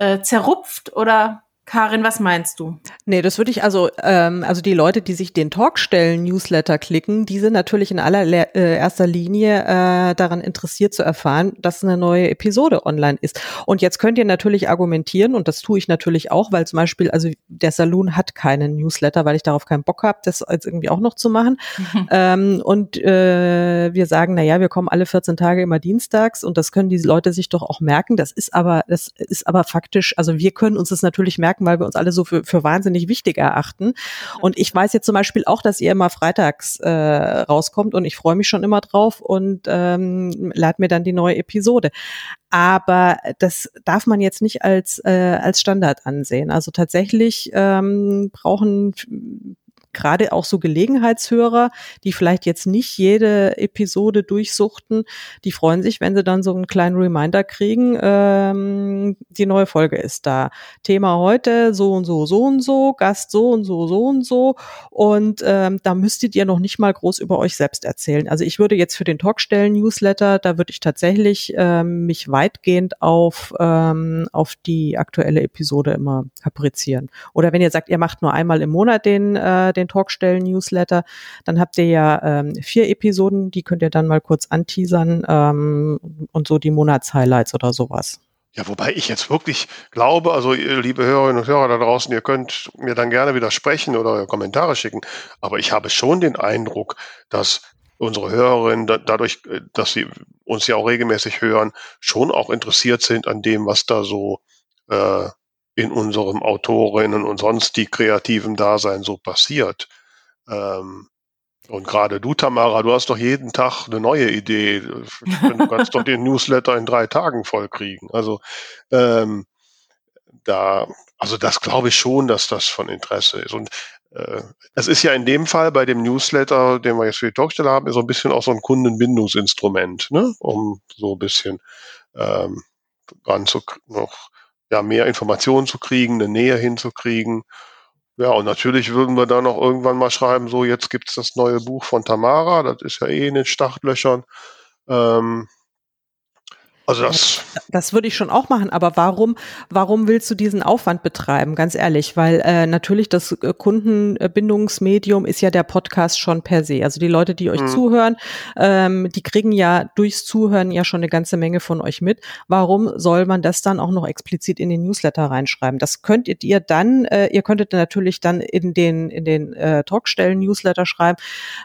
äh, zerrupft oder Karin, was meinst du? Nee, das würde ich also, ähm, also die Leute, die sich den Talkstellen-Newsletter klicken, die sind natürlich in allererster äh, Linie äh, daran interessiert zu erfahren, dass eine neue Episode online ist. Und jetzt könnt ihr natürlich argumentieren, und das tue ich natürlich auch, weil zum Beispiel, also der Saloon hat keinen Newsletter, weil ich darauf keinen Bock habe, das jetzt irgendwie auch noch zu machen. Mhm. *laughs* Ähm, und äh, wir sagen, na ja, wir kommen alle 14 Tage immer dienstags und das können die Leute sich doch auch merken. Das ist aber, das ist aber faktisch, also wir können uns das natürlich merken, weil wir uns alle so für, für wahnsinnig wichtig erachten. Und ich weiß jetzt zum Beispiel auch, dass ihr immer freitags äh, rauskommt und ich freue mich schon immer drauf und ähm, lade mir dann die neue Episode. Aber das darf man jetzt nicht als, äh, als Standard ansehen. Also tatsächlich ähm, brauchen gerade auch so Gelegenheitshörer, die vielleicht jetzt nicht jede Episode durchsuchten, die freuen sich, wenn sie dann so einen kleinen Reminder kriegen, ähm, die neue Folge ist da. Thema heute so und so, so und so, Gast so und so, so und so. Und ähm, da müsstet ihr noch nicht mal groß über euch selbst erzählen. Also ich würde jetzt für den Talkstellen-Newsletter, da würde ich tatsächlich ähm, mich weitgehend auf, ähm, auf die aktuelle Episode immer kaprizieren. Oder wenn ihr sagt, ihr macht nur einmal im Monat den, äh, den Talkstellen-Newsletter. Dann habt ihr ja ähm, vier Episoden, die könnt ihr dann mal kurz anteasern ähm, und so die Monatshighlights oder sowas. Ja, wobei ich jetzt wirklich glaube, also liebe Hörerinnen und Hörer da draußen, ihr könnt mir dann gerne widersprechen oder Kommentare schicken, aber ich habe schon den Eindruck, dass unsere Hörerinnen da, dadurch, äh, dass sie uns ja auch regelmäßig hören, schon auch interessiert sind an dem, was da so äh, in unserem Autorinnen und sonst die kreativen Dasein so passiert. Ähm, und gerade du, Tamara, du hast doch jeden Tag eine neue Idee. Du kannst doch den Newsletter in drei Tagen vollkriegen. Also ähm, da, also das glaube ich schon, dass das von Interesse ist. Und äh, ist ja in dem Fall bei dem Newsletter, den wir jetzt für die Talkstelle haben, so ein bisschen auch so ein Kundenbindungsinstrument, ne? um so ein bisschen ähm, ran zu, noch ja, mehr Informationen zu kriegen, eine Nähe hinzukriegen. Ja, und natürlich würden wir dann auch irgendwann mal schreiben, so jetzt gibt's das neue Buch von Tamara, das ist ja eh in den Startlöchern. Ähm, also das, das würde ich schon auch machen, aber warum, warum willst du diesen Aufwand betreiben? Ganz ehrlich, weil äh, natürlich das äh, Kundenbindungsmedium ist ja der Podcast schon per se. Also die Leute, die euch mhm. zuhören, ähm, die kriegen ja durchs Zuhören ja schon eine ganze Menge von euch mit. Warum soll man das dann auch noch explizit in den Newsletter reinschreiben? Das könntet ihr dann, äh, ihr könntet natürlich dann in den in den äh, Talkstellen Newsletter schreiben.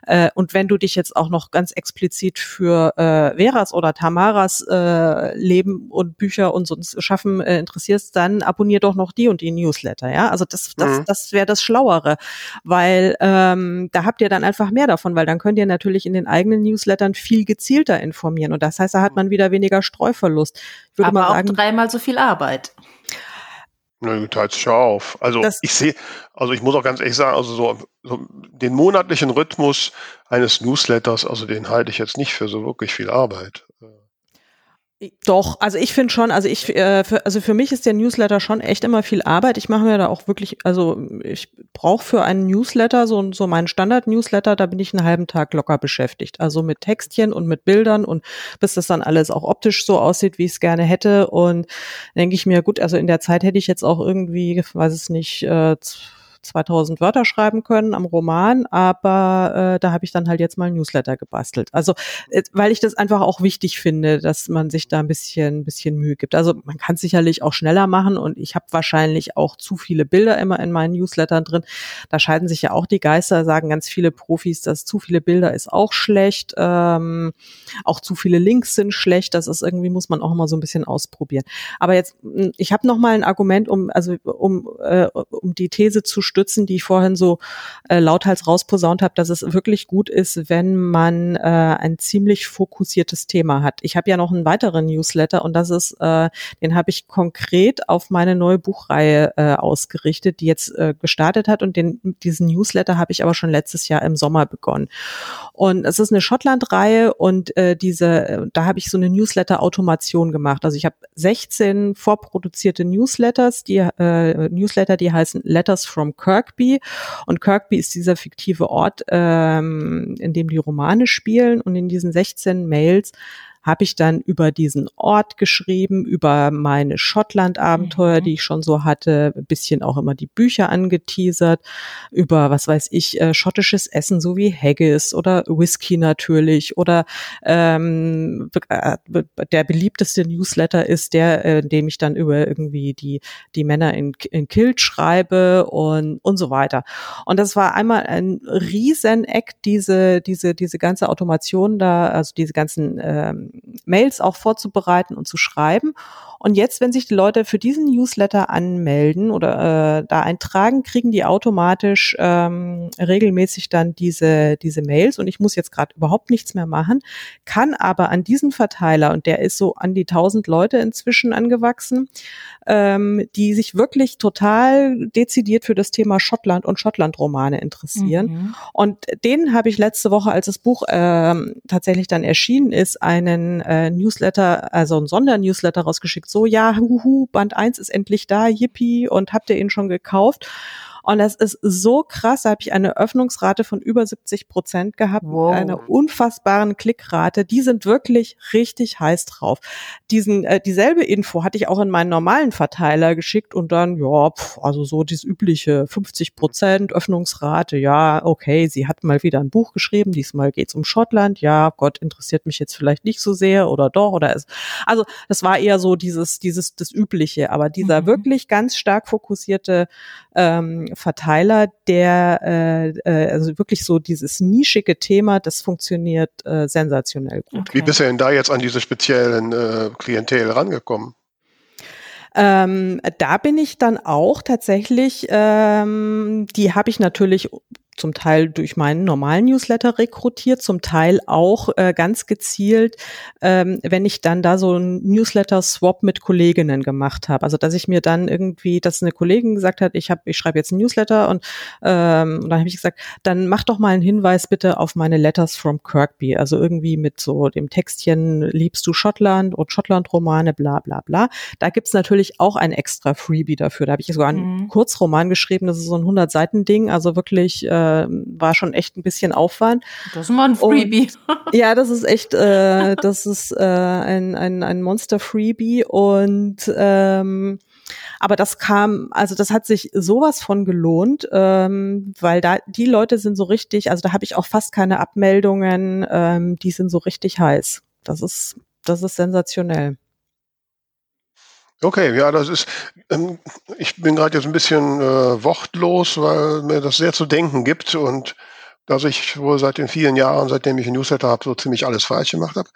Äh, und wenn du dich jetzt auch noch ganz explizit für äh, Veras oder Tamaras äh, Leben und Bücher und sonst schaffen äh, interessierst, dann abonnier doch noch die und die Newsletter, ja. Also das, das, mhm. das wäre das Schlauere, weil ähm, da habt ihr dann einfach mehr davon, weil dann könnt ihr natürlich in den eigenen Newslettern viel gezielter informieren und das heißt, da hat man wieder weniger Streuverlust. Ich würde Aber mal sagen, auch dreimal so viel Arbeit. Nö, teilt sich ja auf. Also das ich sehe, also ich muss auch ganz ehrlich sagen, also so, so, den monatlichen Rhythmus eines Newsletters, also den halte ich jetzt nicht für so wirklich viel Arbeit. Doch, also ich finde schon, also ich, äh, für, also für mich ist der Newsletter schon echt immer viel Arbeit. Ich mache mir da auch wirklich, also ich brauche für einen Newsletter so, so meinen Standard-Newsletter, da bin ich einen halben Tag locker beschäftigt. Also mit Textchen und mit Bildern und bis das dann alles auch optisch so aussieht, wie ich es gerne hätte. Und denke ich mir, gut, also in der Zeit hätte ich jetzt auch irgendwie, weiß es nicht, äh, 2000 Wörter schreiben können am Roman, aber äh, da habe ich dann halt jetzt mal ein Newsletter gebastelt. Also, äh, weil ich das einfach auch wichtig finde, dass man sich da ein bisschen, bisschen Mühe gibt. Also man kann sicherlich auch schneller machen und ich habe wahrscheinlich auch zu viele Bilder immer in meinen Newslettern drin. Da scheiden sich ja auch die Geister, sagen ganz viele Profis, dass zu viele Bilder ist auch schlecht. Ähm, auch zu viele Links sind schlecht. Das ist irgendwie, muss man auch immer so ein bisschen ausprobieren. Aber jetzt, hm, ich habe noch mal ein Argument, um, also um, äh, um die These zu stützen, die ich vorhin so äh, lauthals rausposaunt habe, dass es wirklich gut ist, wenn man äh, ein ziemlich fokussiertes Thema hat. Ich habe ja noch einen weiteren Newsletter und das ist, äh, den habe ich konkret auf meine neue Buchreihe äh, ausgerichtet, die jetzt äh, gestartet hat und den, diesen Newsletter habe ich aber schon letztes Jahr im Sommer begonnen. Und es ist eine Schottland-Reihe und äh, diese, äh, da habe ich so eine Newsletter-Automation gemacht. Also ich habe 16 vorproduzierte Newsletters, die äh, Newsletter, die heißen Letters from Kirkby. Und Kirkby ist dieser fiktive Ort, ähm, in dem die Romane spielen. Und in diesen 16 Mails habe ich dann über diesen Ort geschrieben, über meine Schottland-Abenteuer, mhm. die ich schon so hatte, ein bisschen auch immer die Bücher angeteasert, über, was weiß ich, äh, schottisches Essen, so wie Haggis oder Whisky natürlich oder ähm, äh, der beliebteste Newsletter ist der, äh, in dem ich dann über irgendwie die, die Männer in, in Kilt schreibe und, und so weiter. Und das war einmal ein Rieseneck, diese, diese, diese ganze Automation da, also diese ganzen ähm, Mails auch vorzubereiten und zu schreiben. Und jetzt, wenn sich die Leute für diesen Newsletter anmelden oder äh, da eintragen, kriegen die automatisch ähm, regelmäßig dann diese, diese Mails. Und ich muss jetzt gerade überhaupt nichts mehr machen, kann aber an diesen Verteiler, und der ist so an die 1000 Leute inzwischen angewachsen, ähm, die sich wirklich total dezidiert für das Thema Schottland und Schottland-Romane interessieren. Mhm. Und denen habe ich letzte Woche, als das Buch ähm, tatsächlich dann erschienen ist, einen äh, Newsletter, also einen Sondernewsletter rausgeschickt. So, ja, huhu, Band 1 ist endlich da, yippie, und habt ihr ihn schon gekauft? Und das ist so krass. Da habe ich eine Öffnungsrate von über 70 Prozent gehabt, wow. mit einer unfassbaren Klickrate. Die sind wirklich richtig heiß drauf. Diesen, äh, dieselbe Info hatte ich auch in meinen normalen Verteiler geschickt und dann, ja, pf, also so das übliche 50 Prozent Öffnungsrate. Ja, okay, sie hat mal wieder ein Buch geschrieben. Diesmal geht's um Schottland. Ja, Gott interessiert mich jetzt vielleicht nicht so sehr oder doch oder es. Also das war eher so dieses, dieses, das Übliche. Aber dieser mhm. wirklich ganz stark fokussierte ähm, Verteiler, der äh, äh, also wirklich so dieses nischige Thema, das funktioniert äh, sensationell gut. Okay. Wie bist du denn da jetzt an diese speziellen äh, Klientel rangekommen? Ähm, da bin ich dann auch tatsächlich, ähm, die habe ich natürlich zum Teil durch meinen normalen Newsletter rekrutiert, zum Teil auch äh, ganz gezielt, ähm, wenn ich dann da so ein Newsletter-Swap mit Kolleginnen gemacht habe. Also dass ich mir dann irgendwie, dass eine Kollegin gesagt hat, ich habe, ich schreibe jetzt ein Newsletter und, ähm, und dann habe ich gesagt, dann mach doch mal einen Hinweis bitte auf meine Letters from Kirkby. Also irgendwie mit so dem Textchen liebst du Schottland und Schottland-Romane, bla bla bla. Da gibt's natürlich auch ein extra Freebie dafür. Da habe ich sogar einen mhm. Kurzroman geschrieben, das ist so ein 100-Seiten-Ding, also wirklich äh, äh, war schon echt ein bisschen Aufwand. Das ist mal ein Freebie. Und, *laughs* ja, das ist echt, äh, das ist äh, ein, ein, ein Monster-Freebie und ähm, aber das kam, also das hat sich sowas von gelohnt, ähm, weil da die Leute sind so richtig, also da habe ich auch fast keine Abmeldungen, ähm, die sind so richtig heiß. Das ist, das ist sensationell. Okay, ja, das ist, ähm, ich bin gerade jetzt ein bisschen äh, wortlos, weil mir das sehr zu denken gibt und dass ich wohl seit den vielen Jahren, seitdem ich ein Newsletter habe, so ziemlich alles falsch gemacht habe.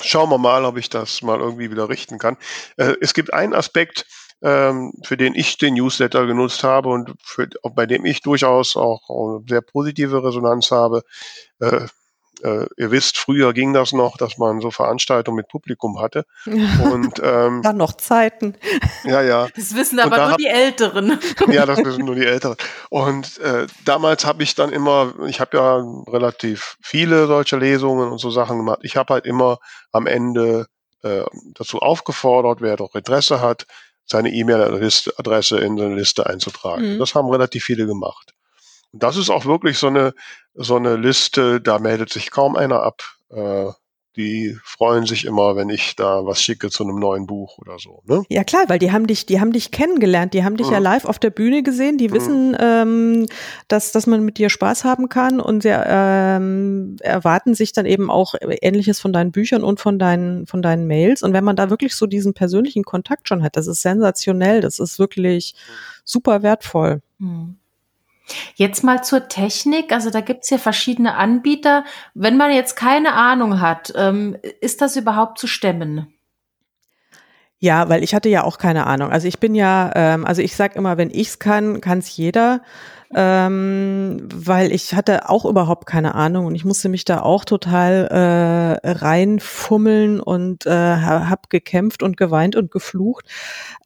Schauen wir mal, ob ich das mal irgendwie wieder richten kann. Äh, es gibt einen Aspekt, ähm, für den ich den Newsletter genutzt habe und für, bei dem ich durchaus auch, auch sehr positive Resonanz habe. Äh, äh, ihr wisst, früher ging das noch, dass man so Veranstaltungen mit Publikum hatte. *laughs* Und ähm, dann noch Zeiten. Ja, ja. Das wissen aber da nur die Älteren. *laughs* Ja, das wissen nur die Älteren. Und äh, damals habe ich dann immer, ich habe ja relativ viele solche Lesungen und so Sachen gemacht. Ich habe halt immer am Ende äh, dazu aufgefordert, wer doch Interesse hat, seine E-Mail-Adresse in seine Liste einzutragen. Mhm. Das haben relativ viele gemacht. Und das ist auch wirklich so eine, so eine Liste, da meldet sich kaum einer ab. Äh, die freuen sich immer, wenn ich da was schicke zu einem neuen Buch oder so. Ne? Ja klar, weil die haben dich, die haben dich kennengelernt, die haben dich mhm. ja live auf der Bühne gesehen, die mhm. wissen, ähm, dass, dass man mit dir Spaß haben kann und sie ähm, erwarten sich dann eben auch Ähnliches von deinen Büchern und von deinen, von deinen Mails. Und wenn man da wirklich so diesen persönlichen Kontakt schon hat, das ist sensationell, das ist wirklich super wertvoll. Mhm. Jetzt mal zur Technik. Also da gibt's ja verschiedene Anbieter. Wenn man jetzt keine Ahnung hat, ähm, ist das überhaupt zu stemmen? Ja, weil ich hatte ja auch keine Ahnung. Also ich bin ja, ähm, also ich sag immer, wenn ich's kann, kann's jeder ähm, weil ich hatte auch überhaupt keine Ahnung und ich musste mich da auch total äh, reinfummeln und äh, habe gekämpft und geweint und geflucht.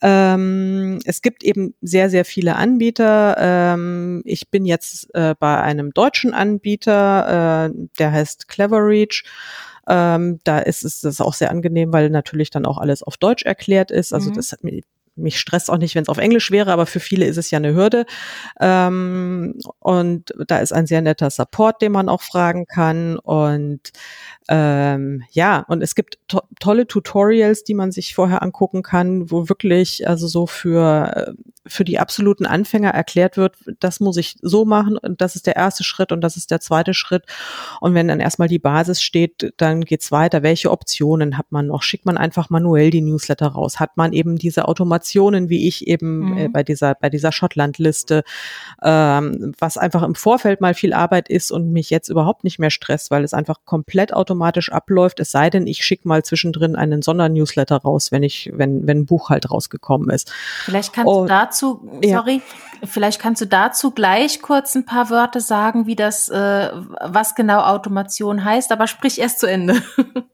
Ähm, es gibt eben sehr, sehr viele Anbieter. Ähm, ich bin jetzt äh, bei einem deutschen Anbieter, äh, der heißt Cleverreach. Ähm, da ist es das auch sehr angenehm, weil natürlich dann auch alles auf Deutsch erklärt ist. Also mhm. das hat mir mich stresst auch nicht, wenn es auf Englisch wäre, aber für viele ist es ja eine Hürde. Ähm, und da ist ein sehr netter Support, den man auch fragen kann. Und ähm, ja, und es gibt to tolle Tutorials, die man sich vorher angucken kann, wo wirklich also so für für die absoluten Anfänger erklärt wird, das muss ich so machen und das ist der erste Schritt und das ist der zweite Schritt. Und wenn dann erstmal die Basis steht, dann geht's weiter. Welche Optionen hat man noch? Schickt man einfach manuell die Newsletter raus? Hat man eben diese Automationen, wie ich eben äh, mhm. äh, bei dieser bei dieser Schottland-Liste, ähm, was einfach im Vorfeld mal viel Arbeit ist und mich jetzt überhaupt nicht mehr stresst, weil es einfach komplett automatisch abläuft, es sei denn, ich schicke mal zwischendrin einen Sondernewsletter raus, wenn ich, wenn, wenn ein Buch halt rausgekommen ist. Vielleicht kannst oh, du dazu, sorry, ja. vielleicht kannst du dazu gleich kurz ein paar Wörter sagen, wie das, äh, was genau Automation heißt, aber sprich erst zu Ende. *laughs*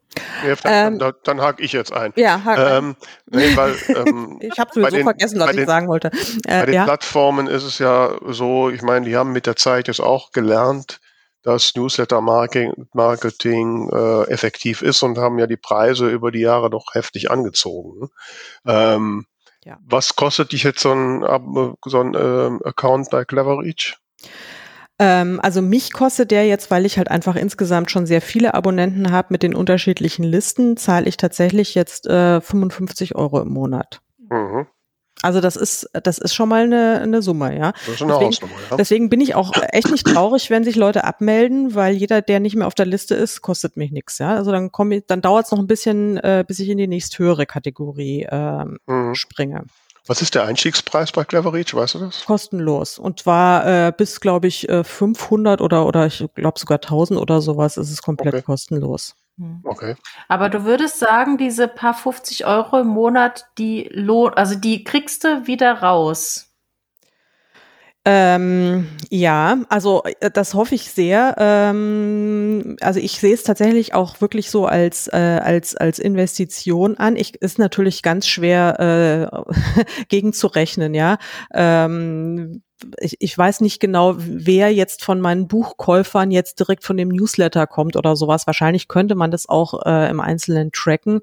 Ja, ähm, dann, dann hake ich jetzt ein. Ja, hake ähm, nee, weil, ähm, *laughs* Ich habe sowieso den, vergessen, was den, ich sagen wollte. Äh, bei den ja. Plattformen ist es ja so, ich meine, die haben mit der Zeit jetzt auch gelernt, dass Newsletter-Marketing äh, effektiv ist und haben ja die Preise über die Jahre doch heftig angezogen. Ähm, ja. Was kostet dich jetzt so ein, so ein äh, Account bei Cleverreach? Ähm, also mich kostet der jetzt, weil ich halt einfach insgesamt schon sehr viele Abonnenten habe mit den unterschiedlichen Listen, zahle ich tatsächlich jetzt äh, 55 Euro im Monat. Mhm. Also das ist, das ist schon mal eine, eine Summe, ja. Das ist eine deswegen, Hausnummer, ja. Deswegen bin ich auch echt nicht traurig, wenn sich Leute abmelden, weil jeder, der nicht mehr auf der Liste ist, kostet mich nichts, ja. Also dann komme ich, dann dauert es noch ein bisschen, äh, bis ich in die nächsthöhere Kategorie äh, mhm. springe. Was ist der Einstiegspreis bei Cleverreach, weißt du das? Kostenlos. Und zwar äh, bis, glaube ich, 500 äh, oder, oder ich glaube sogar 1000 oder sowas ist es komplett okay. kostenlos. Hm. Okay. Aber du würdest sagen, diese paar 50 Euro im Monat, die lohnt, also die kriegst du wieder raus. Ähm, ja, also äh, das hoffe ich sehr. Ähm, also ich sehe es tatsächlich auch wirklich so als äh, als als Investition an. Ich ist natürlich ganz schwer äh, *laughs* gegenzurechnen, ja. Ähm, ich, ich weiß nicht genau, wer jetzt von meinen Buchkäufern jetzt direkt von dem Newsletter kommt oder sowas. Wahrscheinlich könnte man das auch äh, im Einzelnen tracken,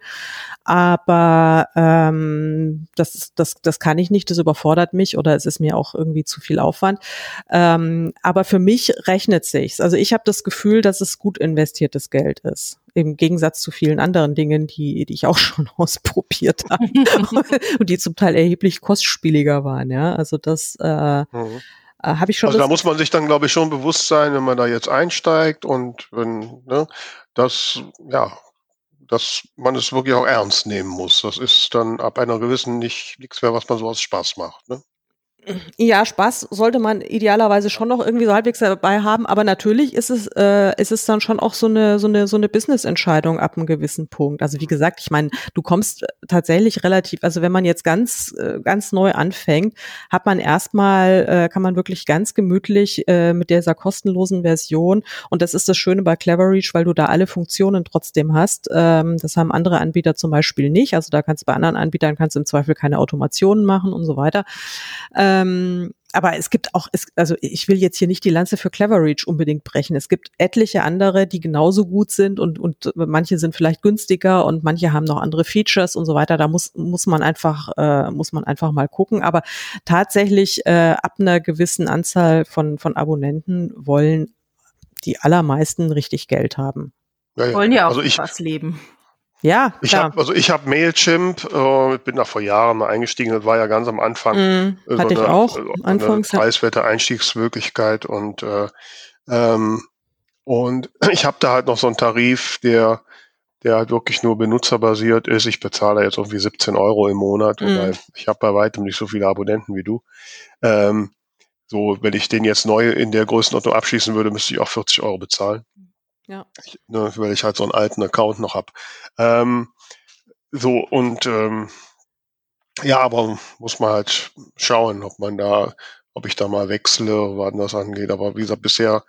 aber ähm, das, das, das kann ich nicht, das überfordert mich oder es ist mir auch irgendwie zu viel Aufwand. Ähm, aber für mich rechnet sich's. Also ich habe das Gefühl, dass es gut investiertes Geld ist im Gegensatz zu vielen anderen Dingen, die, die ich auch *laughs* schon ausprobiert habe *laughs* und die zum Teil erheblich kostspieliger waren. Ja, also das äh, mhm. Äh, habe ich schon. Also da muss man sich dann, glaube ich, schon bewusst sein, wenn man da jetzt einsteigt und wenn, ne, dass, ja, dass man es wirklich auch ernst nehmen muss. Das ist dann ab einer gewissen nicht nichts mehr, was man so aus Spaß macht. Ne? Ja, Spaß sollte man idealerweise schon noch irgendwie so halbwegs dabei haben, aber natürlich ist es, äh, ist es dann schon auch so eine, so eine, so eine Business-Entscheidung ab einem gewissen Punkt. Also wie gesagt, ich meine, du kommst tatsächlich relativ, also wenn man jetzt ganz, äh, ganz neu anfängt, hat man erstmal, äh, kann man wirklich ganz gemütlich äh, mit dieser kostenlosen Version und das ist das Schöne bei Cleverreach, weil du da alle Funktionen trotzdem hast. Ähm, das haben andere Anbieter zum Beispiel nicht. Also da kannst du bei anderen Anbietern kannst du im Zweifel keine Automationen machen und so weiter. Äh, ähm, aber es gibt auch, es, also ich will jetzt hier nicht die Lanze für Cleverreach unbedingt brechen. Es gibt etliche andere, die genauso gut sind und, und manche sind vielleicht günstiger und manche haben noch andere Features und so weiter. Da muss, muss man einfach, äh, muss man einfach mal gucken. Aber tatsächlich äh, ab einer gewissen Anzahl von, von Abonnenten wollen die allermeisten richtig Geld haben. Ja, ja. Wollen ja auch also ich, was leben. Ja, ich habe also ich habe Mailchimp, äh, bin da vor Jahren mal eingestiegen. Das war ja ganz am Anfang mm, so hatte eine, ich auch äh, anfangs eine preiswerte Einstiegsmöglichkeit und äh, ähm, und *clears throat* ich habe da halt noch so einen Tarif, der der halt wirklich nur benutzerbasiert ist. Ich bezahle jetzt irgendwie 17 Euro im Monat, mm. weil ich habe bei weitem nicht so viele Abonnenten wie du. Ähm, so, wenn ich den jetzt neu in der Größenordnung abschließen würde, müsste ich auch 40 Euro bezahlen. Ja. Ich, ne, weil ich halt so einen alten Account noch hab. Ähm, so, und ähm, ja, aber muss man halt schauen, ob man da, ob ich da mal wechsle, wann das angeht. Aber wie gesagt, bisher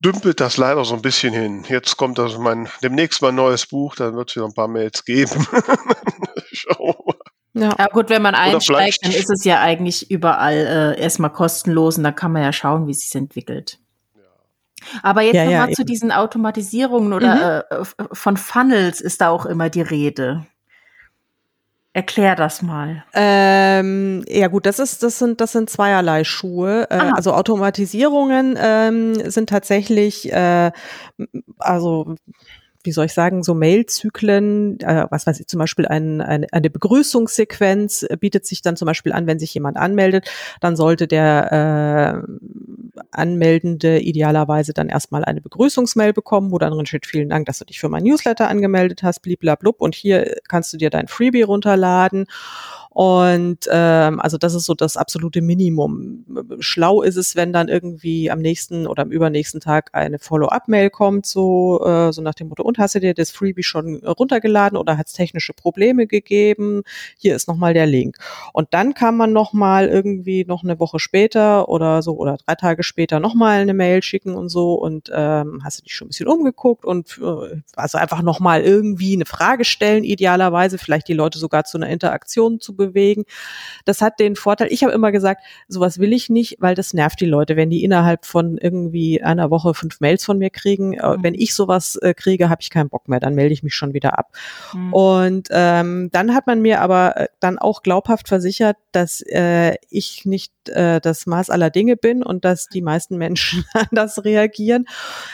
dümpelt das leider so ein bisschen hin. Jetzt kommt also mein demnächst mal ein neues Buch, dann wird es wieder ein paar Mails geben. *laughs* Schauen wir mal. Ja. ja. gut, wenn man einsteigt, dann ist es ja eigentlich überall äh, erstmal kostenlos und dann kann man ja schauen, wie es sich entwickelt. Aber jetzt ja, nochmal ja, zu diesen Automatisierungen oder mhm. äh, von Funnels ist da auch immer die Rede. Erklär das mal. Ähm, ja gut, das ist, das sind, das sind zweierlei Schuhe. Äh, also Automatisierungen ähm, sind tatsächlich, äh, also wie soll ich sagen, so Mailzyklen, äh, was weiß ich, zum Beispiel ein, ein, eine Begrüßungssequenz äh, bietet sich dann zum Beispiel an, wenn sich jemand anmeldet, dann sollte der äh, Anmeldende idealerweise dann erstmal eine Begrüßungsmail bekommen, wo dann drin steht, vielen Dank, dass du dich für mein Newsletter angemeldet hast, bliblablub und hier kannst du dir dein Freebie runterladen und ähm, also das ist so das absolute Minimum. Schlau ist es, wenn dann irgendwie am nächsten oder am übernächsten Tag eine Follow-up-Mail kommt, so, äh, so nach dem Motto, und hast du dir das Freebie schon runtergeladen oder hat es technische Probleme gegeben? Hier ist nochmal der Link. Und dann kann man nochmal irgendwie noch eine Woche später oder so oder drei Tage später nochmal eine Mail schicken und so und ähm, hast du dich schon ein bisschen umgeguckt und äh, also einfach nochmal irgendwie eine Frage stellen, idealerweise vielleicht die Leute sogar zu einer Interaktion zu bewegen. Das hat den Vorteil, ich habe immer gesagt, sowas will ich nicht, weil das nervt die Leute, wenn die innerhalb von irgendwie einer Woche fünf Mails von mir kriegen. Äh, mhm. Wenn ich sowas äh, kriege, habe ich keinen Bock mehr, dann melde ich mich schon wieder ab. Mhm. Und ähm, dann hat man mir aber äh, dann auch glaubhaft versichert, dass äh, ich nicht äh, das Maß aller Dinge bin und dass die meisten Menschen *laughs* anders reagieren.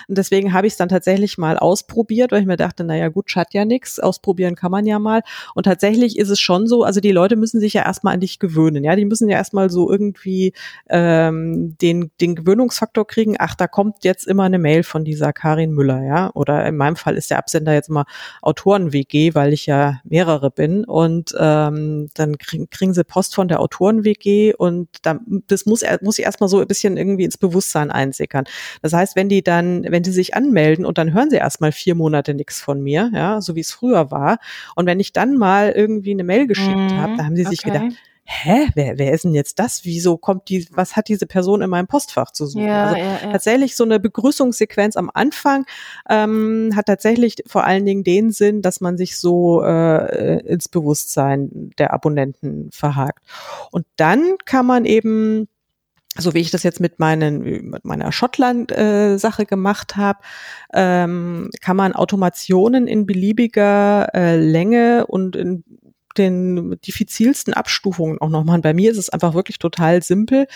Und deswegen habe ich es dann tatsächlich mal ausprobiert, weil ich mir dachte, naja gut, schadet ja nichts, ausprobieren kann man ja mal. Und tatsächlich ist es schon so, also die Leute müssen sich ja erstmal an dich gewöhnen. Ja, die müssen ja erstmal so irgendwie ähm, den, den Gewöhnungsfaktor kriegen, ach, da kommt jetzt immer eine Mail von dieser Karin Müller, ja. Oder in meinem Fall ist der Absender jetzt immer Autoren-WG, weil ich ja mehrere bin. Und ähm, dann kriegen, kriegen sie Post von der Autoren-WG und da das muss, muss ich erstmal so ein bisschen irgendwie ins Bewusstsein einsickern. Das heißt, wenn die dann, wenn die sich anmelden und dann hören sie erstmal vier Monate nichts von mir, ja, so wie es früher war. Und wenn ich dann mal irgendwie eine Mail geschickt mhm, habe, da haben sie sich okay. gedacht, hä, wer, wer ist denn jetzt das? Wieso kommt die, was hat diese Person in meinem Postfach zu suchen? Ja, also ja, ja. tatsächlich so eine Begrüßungssequenz am Anfang ähm, hat tatsächlich vor allen Dingen den Sinn, dass man sich so äh, ins Bewusstsein der Abonnenten verhakt. Und dann kann man eben so wie ich das jetzt mit meinen mit meiner Schottland-Sache äh, gemacht habe, ähm, kann man Automationen in beliebiger äh, Länge und in den diffizilsten Abstufungen auch nochmal. Bei mir ist es einfach wirklich total simpel.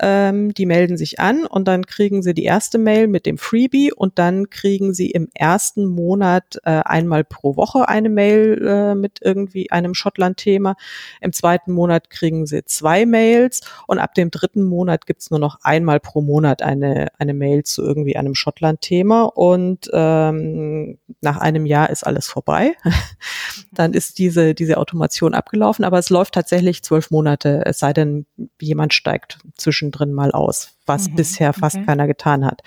Ähm, die melden sich an und dann kriegen sie die erste Mail mit dem Freebie und dann kriegen sie im ersten Monat äh, einmal pro Woche eine Mail äh, mit irgendwie einem Schottland-Thema. Im zweiten Monat kriegen sie zwei Mails und ab dem dritten Monat gibt's nur noch einmal pro Monat eine, eine Mail zu irgendwie einem Schottland-Thema und ähm, nach einem Jahr ist alles vorbei. *laughs* dann ist diese, diese Automatisierung Information abgelaufen, aber es läuft tatsächlich zwölf Monate, es sei denn, jemand steigt zwischendrin mal aus, was mhm, bisher fast okay. keiner getan hat.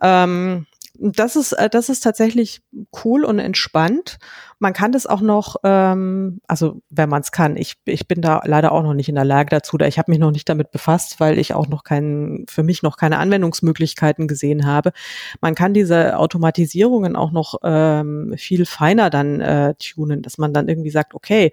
Ähm, das ist, äh, das ist tatsächlich cool und entspannt. Man kann das auch noch, ähm, also wenn man es kann, ich, ich bin da leider auch noch nicht in der Lage dazu, da ich habe mich noch nicht damit befasst, weil ich auch noch keinen, für mich noch keine Anwendungsmöglichkeiten gesehen habe. Man kann diese Automatisierungen auch noch ähm, viel feiner dann äh, tunen, dass man dann irgendwie sagt, okay,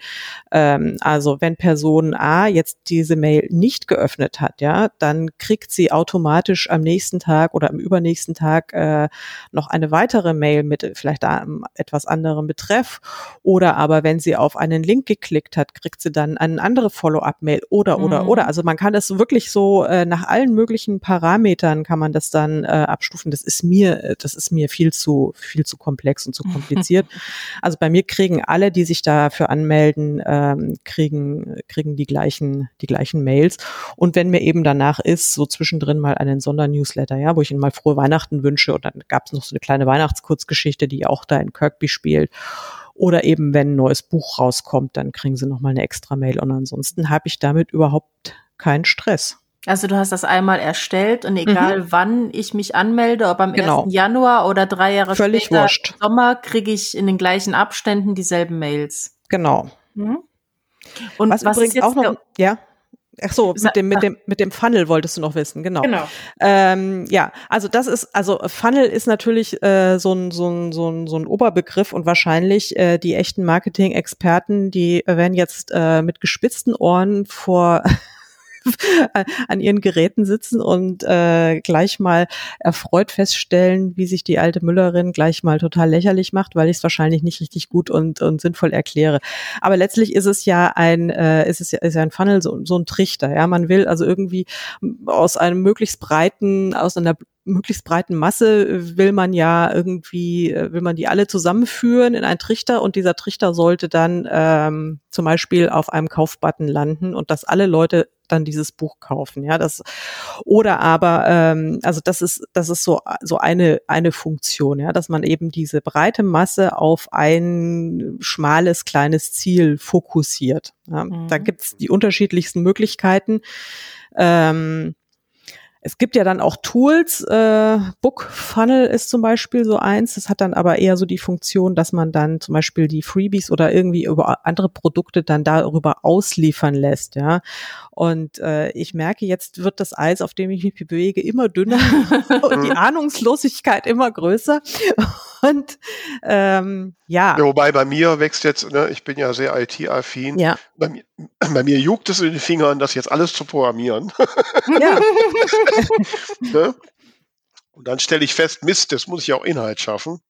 ähm, also wenn Person A jetzt diese Mail nicht geöffnet hat, ja, dann kriegt sie automatisch am nächsten Tag oder am übernächsten Tag äh, noch eine weitere Mail mit vielleicht da etwas anderem Betreff oder aber wenn sie auf einen Link geklickt hat, kriegt sie dann eine andere Follow-up-Mail oder, oder, mhm. oder. Also man kann das wirklich so äh, nach allen möglichen Parametern kann man das dann äh, abstufen. Das ist mir, äh, das ist mir viel zu, viel zu komplex und zu kompliziert. *laughs* also bei mir kriegen alle, die sich dafür anmelden, ähm, kriegen, kriegen die gleichen, die gleichen Mails. Und wenn mir eben danach ist, so zwischendrin mal einen Sondernewsletter, ja, wo ich ihnen mal frohe Weihnachten wünsche und dann gab es noch so eine kleine Weihnachtskurzgeschichte, die auch da in Kirkby spielt. Oder eben, wenn ein neues Buch rauskommt, dann kriegen sie nochmal eine extra Mail. Und ansonsten habe ich damit überhaupt keinen Stress. Also du hast das einmal erstellt und egal mhm. wann ich mich anmelde, ob am genau. 1. Januar oder drei Jahre Völlig später wurscht. im Sommer, kriege ich in den gleichen Abständen dieselben Mails. Genau. Mhm. Und was, was übrigens auch noch, ja. Ach so, mit dem, mit dem, mit dem Funnel wolltest du noch wissen, genau. Genau. Ähm, ja, also das ist, also Funnel ist natürlich äh, so, ein, so, ein, so, ein, so ein Oberbegriff und wahrscheinlich äh, die echten Marketing-Experten, die werden jetzt äh, mit gespitzten Ohren vor *laughs* an ihren Geräten sitzen und äh, gleich mal erfreut feststellen, wie sich die alte Müllerin gleich mal total lächerlich macht, weil ich es wahrscheinlich nicht richtig gut und, und sinnvoll erkläre. Aber letztlich ist es ja ein, äh, ist es ja, ist ja ein Funnel, so, so ein Trichter. Ja, man will also irgendwie aus einem möglichst breiten, aus einer möglichst breiten Masse will man ja irgendwie, äh, will man die alle zusammenführen in einen Trichter und dieser Trichter sollte dann ähm, zum Beispiel auf einem Kaufbutton landen und dass alle Leute dann dieses Buch kaufen. Ja, das oder aber ähm, also das ist das ist so so eine eine Funktion, ja, dass man eben diese breite Masse auf ein schmales kleines Ziel fokussiert. Ja. Mhm. Da gibt's die unterschiedlichsten Möglichkeiten. Ähm, es gibt ja dann auch Tools, äh, Book Funnel ist zum Beispiel so eins. Das hat dann aber eher so die Funktion, dass man dann zum Beispiel die Freebies oder irgendwie über andere Produkte dann darüber ausliefern lässt, ja. Und äh, ich merke, jetzt wird das Eis, auf dem ich mich bewege, immer dünner *laughs* und die Ahnungslosigkeit immer größer. Und ähm, ja. ja. Wobei bei mir wächst jetzt, ne, ich bin ja sehr IT-affin. Ja. Bei mir, bei mir juckt es in den Fingern, das jetzt alles zu programmieren. Ja. *laughs* ne? Und dann stelle ich fest, Mist, das muss ich auch Inhalt schaffen.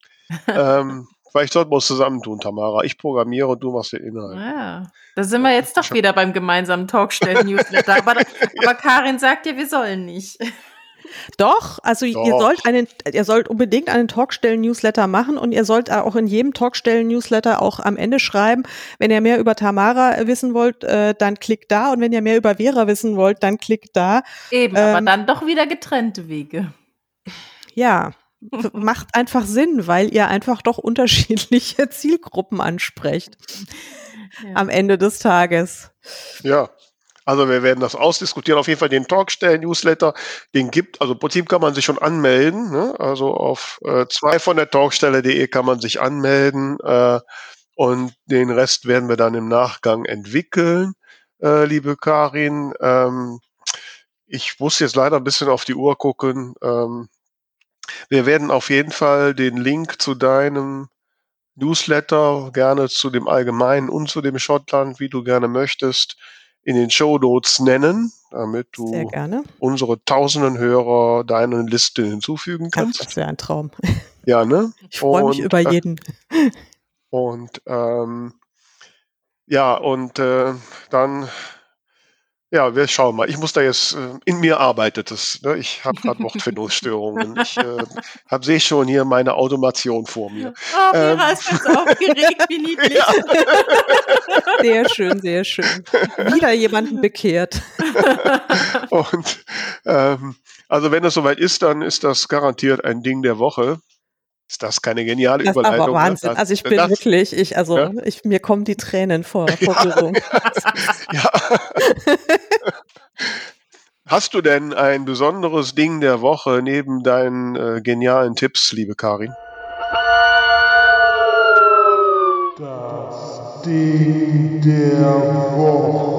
ähm, Vielleicht sollten wir uns zusammentun, Tamara. Ich programmiere und du machst den Inhalt. Ja, da sind wir jetzt doch wieder beim gemeinsamen Talkstellen-Newsletter. aber, *laughs* aber Karin sagt ja, wir sollen nicht. Doch, also Doch. ihr sollt einen, ihr sollt unbedingt einen Talkstellen-Newsletter machen und ihr sollt auch in jedem Talkstellen-Newsletter auch am Ende schreiben, wenn ihr mehr über Tamara wissen wollt, äh, dann klickt da und wenn ihr mehr über Vera wissen wollt, dann klickt da. Eben, ähm, aber dann doch wieder getrennte Wege. Ja, macht einfach Sinn, weil ihr einfach doch unterschiedliche *laughs* Zielgruppen ansprecht ja. am Ende des Tages. Ja, also wir werden das ausdiskutieren. Auf jeden Fall den Talkstellen-Newsletter, den gibt, also im Prinzip kann man sich schon anmelden. Ne? Also auf äh, zwei von der Talkstelle.de kann man sich anmelden äh, und den Rest werden wir dann im Nachgang entwickeln, äh, liebe Karin. Ähm, ich muss jetzt leider ein bisschen auf die Uhr gucken. Ähm, wir werden auf jeden Fall den Link zu deinem Newsletter, gerne zu dem Allgemeinen und zu dem Schottland, wie du gerne möchtest, in den Show Notes nennen, damit du unsere tausenden Hörer deine Liste hinzufügen kannst. Ach, das wäre ein Traum. *laughs* Ja, ne? Ich freue mich über äh, jeden. Und ähm, ja, und äh, dann ja, wir schauen mal. Ich muss da jetzt, äh, in mir arbeitet es. Ne? Ich habe gerade Wortfindungsstörungen. *laughs* ich äh, hab, sehe schon hier meine Automation vor mir. Oh, ähm, Mira ist ganz aufgeregt, wie niedlich. *laughs* Ja. Sehr schön, sehr schön. Wieder jemanden bekehrt. *laughs* Und ähm, also wenn es soweit ist, dann ist das garantiert ein Ding der Woche. Ist das keine geniale das Überleitung? Aber ne? Wahnsinn. Das, also ich bin das, wirklich, ich, also ja? ich, mir kommen die Tränen vor, *laughs* vor Berührung. *laughs* Ja. Hast du denn ein besonderes Ding der Woche neben deinen äh, genialen Tipps, liebe Karin? Das Ding der Woche.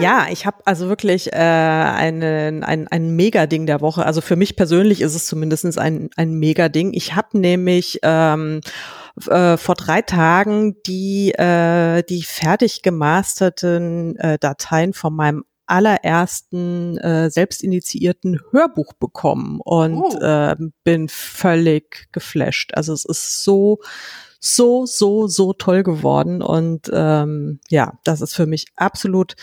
Ja, ich habe also wirklich äh, einen, ein, ein Mega-Ding der Woche. Also für mich persönlich ist es zumindest ein, ein Mega-Ding. Ich habe nämlich ähm, äh, vor drei Tagen die, äh, die fertig gemasterten äh, Dateien von meinem allerersten äh, selbstinitiierten Hörbuch bekommen und oh. äh, bin völlig geflasht. Also es ist so so so so toll geworden und ähm, ja, das ist für mich absolut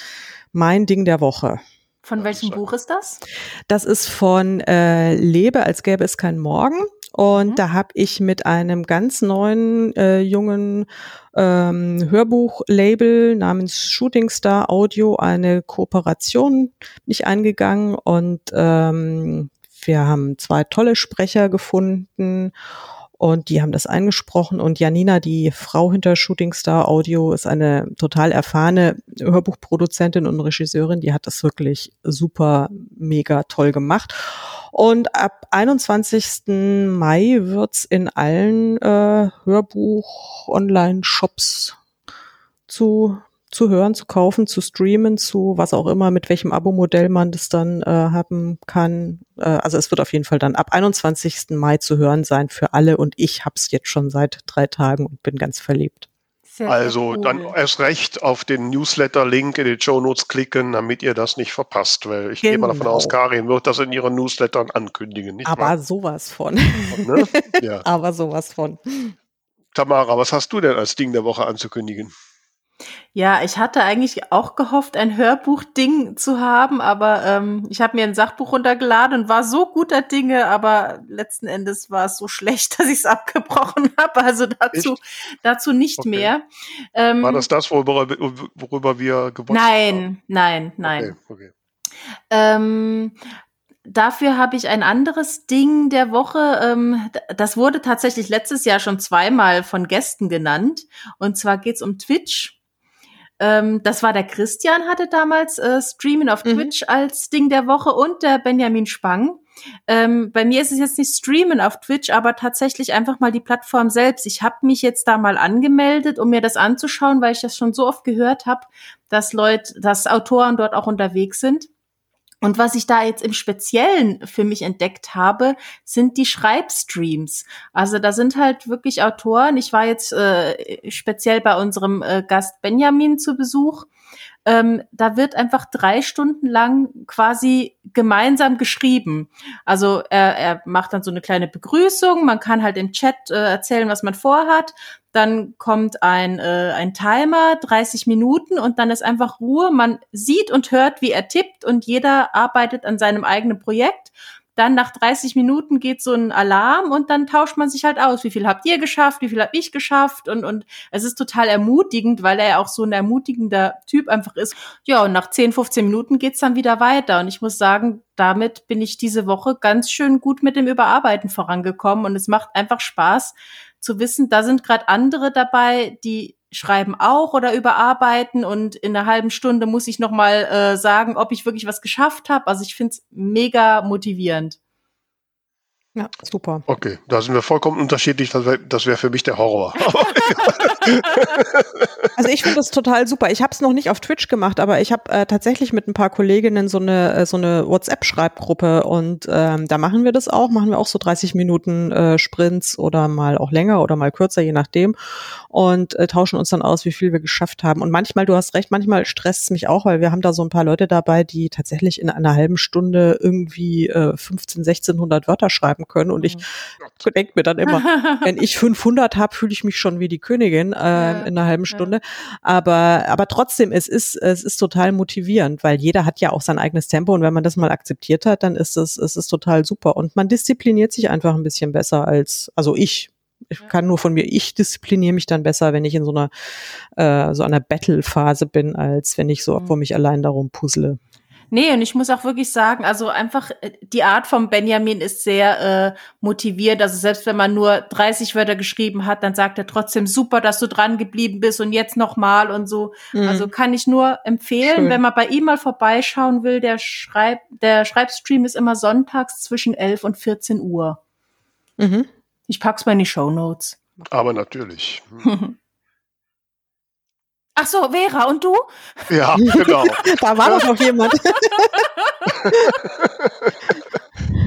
mein Ding der Woche. Von welchem Buch ist das? Das ist von äh, Lebe, als gäbe es keinen Morgen. Und mhm. da habe ich mit einem ganz neuen, äh, jungen ähm, Hörbuchlabel namens Shooting Star Audio eine Kooperation mich eingegangen und ähm, wir haben zwei tolle Sprecher gefunden und die haben das eingesprochen und Janina, die Frau hinter Shooting Star Audio, ist eine total erfahrene Hörbuchproduzentin und Regisseurin, die hat das wirklich super, mega toll gemacht. Und ab 21. Mai wird's in allen äh, Hörbuch-Online-Shops zu zu hören, zu kaufen, zu streamen, zu was auch immer, mit welchem Abo-Modell man das dann äh, haben kann. Äh, also es wird auf jeden Fall dann ab 21. Mai zu hören sein für alle und ich hab's jetzt schon seit drei Tagen und bin ganz verliebt. Sehr, also sehr dann cool. erst recht auf den Newsletter-Link in den Show Notes klicken, damit ihr das nicht verpasst, weil ich gehe mal davon Genau. aus, Karin wird das in ihren Newslettern ankündigen, nicht Aber sowas von. Ne? *laughs* Ja. Aber sowas von. Tamara, was hast du denn als Ding der Woche anzukündigen? Ja, ich hatte eigentlich auch gehofft, ein Hörbuch-Ding zu haben, aber ähm, ich habe mir ein Sachbuch runtergeladen und war so guter Dinge, aber letzten Endes war es so schlecht, *laughs* dass ich es abgebrochen habe. Also dazu, dazu nicht Okay. mehr. Ähm, War das das, worüber, worüber wir gewonnen haben? nein, nein, nein. Okay, okay. Ähm, dafür habe ich ein anderes Ding der Woche. Ähm, das wurde tatsächlich letztes Jahr schon zweimal von Gästen genannt. Und zwar geht's um Twitch. Ähm, das war der Christian, hatte damals äh, Streamen auf Mhm. Twitch als Ding der Woche und der Benjamin Spang. Ähm, bei mir ist es jetzt nicht Streamen auf Twitch, aber tatsächlich einfach mal die Plattform selbst. Ich habe mich jetzt da mal angemeldet, um mir das anzuschauen, weil ich das schon so oft gehört habe, dass Leute, dass Autoren dort auch unterwegs sind. Und was ich da jetzt im Speziellen für mich entdeckt habe, sind die Schreibstreams. Also da sind halt wirklich Autoren. Ich war jetzt äh, speziell bei unserem äh, Gast Benjamin zu Besuch. Ähm, da wird einfach drei Stunden lang quasi gemeinsam geschrieben. Also er, er macht dann so eine kleine Begrüßung. Man kann halt im Chat äh, erzählen, was man vorhat. Dann kommt ein, äh, ein Timer, 30 Minuten und dann ist einfach Ruhe. Man sieht und hört, wie er tippt und jeder arbeitet an seinem eigenen Projekt. Dann nach 30 Minuten geht so ein Alarm und dann tauscht man sich halt aus. Wie viel habt ihr geschafft? Wie viel habe ich geschafft? Und, und es ist total ermutigend, weil er ja auch so ein ermutigender Typ einfach ist. Ja, und nach 10, 15 Minuten geht's dann wieder weiter. Und ich muss sagen, damit bin ich diese Woche ganz schön gut mit dem Überarbeiten vorangekommen. Und es macht einfach Spaß zu wissen, da sind gerade andere dabei, die schreiben auch oder überarbeiten und in einer halben Stunde muss ich noch mal äh, sagen, ob ich wirklich was geschafft habe. Also ich find's mega motivierend. Ja, super. Okay, da sind wir vollkommen unterschiedlich. Das wäre wär für mich der Horror. *laughs* Also ich finde das total super. Ich habe es noch nicht auf Twitch gemacht, aber ich habe äh, tatsächlich mit ein paar Kolleginnen so eine äh, so eine WhatsApp-Schreibgruppe und ähm, da machen wir das auch, machen wir auch so 30 Minuten äh, Sprints oder mal auch länger oder mal kürzer, je nachdem und äh, tauschen uns dann aus, wie viel wir geschafft haben. Und manchmal, du hast recht, manchmal stresst es mich auch, weil wir haben da so ein paar Leute dabei, die tatsächlich in einer halben Stunde irgendwie äh, 15, 1600 Wörter schreiben können und ich denke mir dann immer, *laughs* wenn ich 500 habe, fühle ich mich schon wie die Königin äh, Ja, in einer halben Stunde. Aber, aber trotzdem, es ist, es ist total motivierend, weil jeder hat ja auch sein eigenes Tempo und wenn man das mal akzeptiert hat, dann ist es, es ist total super und man diszipliniert sich einfach ein bisschen besser als, also ich. Ich kann nur von mir, ich diszipliniere mich dann besser, wenn ich in so einer, äh, so einer Battle-Phase bin, als wenn ich so Mhm. irgendwo mich allein darum puzzle. Nee, und ich muss auch wirklich sagen, also einfach äh, die Art von Benjamin ist sehr äh, motiviert. Also selbst wenn man nur 30 Wörter geschrieben hat, dann sagt er trotzdem super, dass du dran geblieben bist und jetzt noch mal und so. Also kann ich nur empfehlen, Schön. wenn man bei ihm mal vorbeischauen will, der schreibt, der Schreibstream ist immer sonntags zwischen 11 und 14 Uhr. Mhm. Ich pack's mal in die Show Notes. Aber natürlich. *laughs* Ach so, Vera, und du? Ja, *laughs* genau. Da war doch noch jemand. *laughs*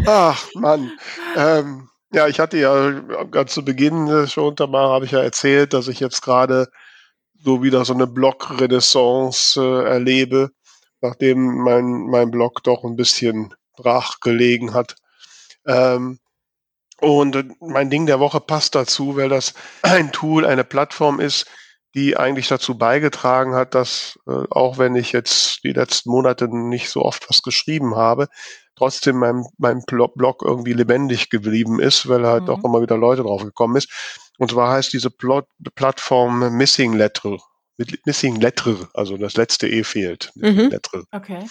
Ach, Mann. Ähm, ja, ich hatte ja ganz zu Beginn äh, schon, Tamara, habe ich ja erzählt, dass ich jetzt gerade so wieder so eine Blog-Renaissance äh, erlebe, nachdem mein, mein Blog doch ein bisschen brach gelegen hat. Ähm, und äh, mein Ding der Woche passt dazu, weil das ein Tool, eine Plattform ist, die eigentlich dazu beigetragen hat, dass äh, auch wenn ich jetzt die letzten Monate nicht so oft was geschrieben habe, trotzdem mein, mein Blog irgendwie lebendig geblieben ist, weil halt Mhm. doch immer wieder Leute drauf gekommen ist. Und zwar heißt diese Plot Plattform Missing Letter. Mit Missing Letter, also das letzte E fehlt. Mhm. Letter. Okay.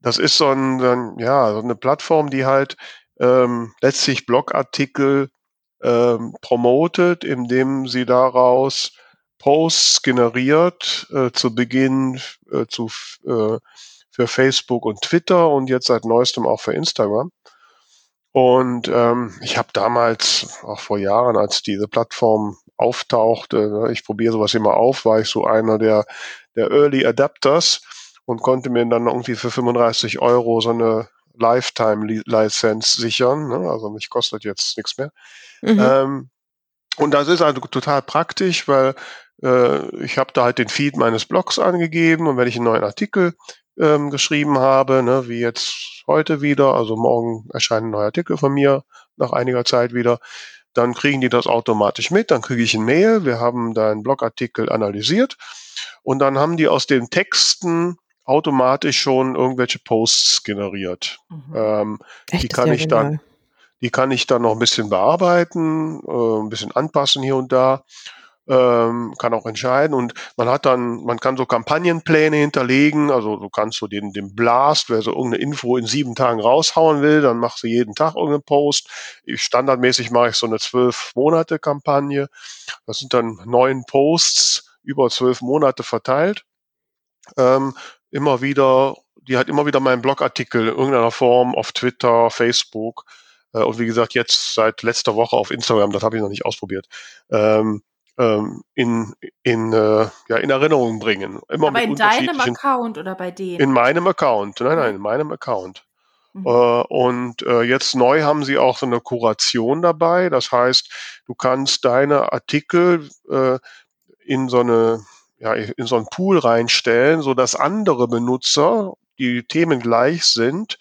Das ist so, ein, so ein, ja, so eine Plattform, die halt ähm, letztlich Blogartikel ähm, promotet, indem sie daraus Posts generiert, äh, zu Beginn äh, zu, äh, für Facebook und Twitter und jetzt seit neuestem auch für Instagram. Und ähm, ich habe damals, auch vor Jahren, als diese Plattform auftauchte, ne, ich probiere sowas immer auf, war ich so einer der, der Early Adapters und konnte mir dann irgendwie für 35 Euro so eine Lifetime-Lizenz sichern. Ne? Also mich kostet jetzt nichts mehr. Mhm. Ähm, und das ist also total praktisch, weil äh, ich habe da halt den Feed meines Blogs angegeben und wenn ich einen neuen Artikel ähm, geschrieben habe, ne, wie jetzt heute wieder, also morgen erscheint ein neuer Artikel von mir nach einiger Zeit wieder, dann kriegen die das automatisch mit, dann kriege ich ein Mail, wir haben deinen Blogartikel analysiert und dann haben die aus den Texten automatisch schon irgendwelche Posts generiert. Mhm. Ähm, Echt, die kann ich dann, genial. die kann ich dann noch ein bisschen bearbeiten, äh, ein bisschen anpassen hier und da. Ähm, kann auch entscheiden und man hat dann, man kann so Kampagnenpläne hinterlegen, also du kannst so den, den Blast, wer so irgendeine Info in sieben Tagen raushauen will, dann machst du jeden Tag irgendeinen Post. Ich, standardmäßig mache ich so eine zwölf Monate Kampagne. Das sind dann neun Posts über zwölf Monate verteilt. Ähm, immer wieder, die hat immer wieder meinen Blogartikel in irgendeiner Form auf Twitter, Facebook äh, und wie gesagt jetzt seit letzter Woche auf Instagram, das habe ich noch nicht ausprobiert, ähm, ähm, in, in, äh, ja, in Erinnerung bringen. Immer Aber mit in deinem Account oder bei denen? in meinem Account. Nein, nein, in meinem Account. Mhm. Äh, und äh, jetzt neu haben sie auch so eine Kuration dabei. Das heißt, du kannst deine Artikel äh, in so eine ja, in so einen Pool reinstellen, so dass andere Benutzer, die Themen gleich sind,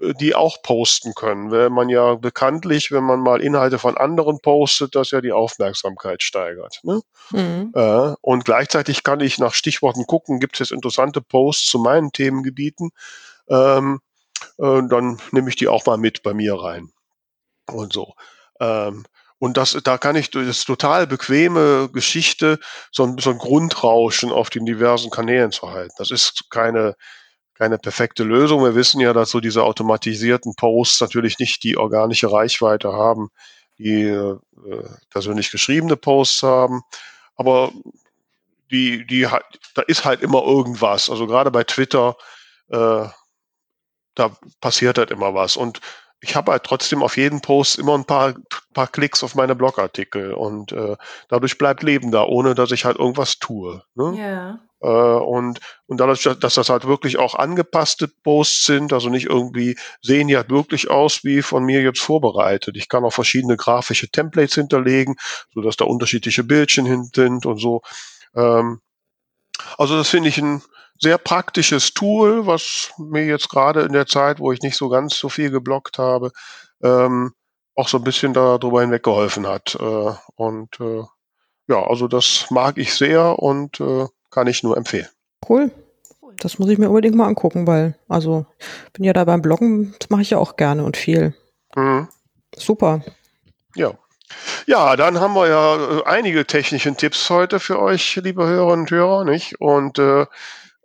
die auch posten können. Weil man ja bekanntlich, wenn man mal Inhalte von anderen postet, das ja die Aufmerksamkeit steigert. Ne? Mhm. Äh, und gleichzeitig kann ich nach Stichworten gucken, gibt es jetzt interessante Posts zu meinen Themengebieten. Ähm, äh, dann nehme ich die auch mal mit bei mir rein. Und so. Ähm, und das, da kann ich durch das total bequeme Geschichte so ein, so ein Grundrauschen auf den diversen Kanälen zu halten. Das ist keine, keine perfekte Lösung. Wir wissen ja, dass so diese automatisierten Posts natürlich nicht die organische Reichweite haben, die äh, persönlich geschriebene Posts haben. Aber die, die hat, da ist halt immer irgendwas. Also gerade bei Twitter, äh, da passiert halt immer was. Und ich habe halt trotzdem auf jeden Post immer ein paar, paar Klicks auf meine Blogartikel und äh, dadurch bleibt Leben da, ohne dass ich halt irgendwas tue. Ne? Ja. Äh, und, und dadurch, dass das halt wirklich auch angepasste Posts sind, also nicht irgendwie, sehen die halt wirklich aus wie von mir jetzt vorbereitet. Ich kann auch verschiedene grafische Templates hinterlegen, so dass da unterschiedliche Bildchen hin sind und so. Ähm, also das finde ich ein sehr praktisches Tool, was mir jetzt gerade in der Zeit, wo ich nicht so ganz so viel geblockt habe, ähm, auch so ein bisschen darüber hinweg geholfen hat. Äh, und äh, ja, also das mag ich sehr und kann ich nur empfehlen. Cool. Das muss ich mir unbedingt mal angucken, weil, also, bin ja da beim Bloggen, das mache ich ja auch gerne und viel. Mhm. Super. Ja. Ja, dann haben wir ja äh, einige technische Tipps heute für euch, liebe Hörerinnen und Hörer, nicht? Und äh,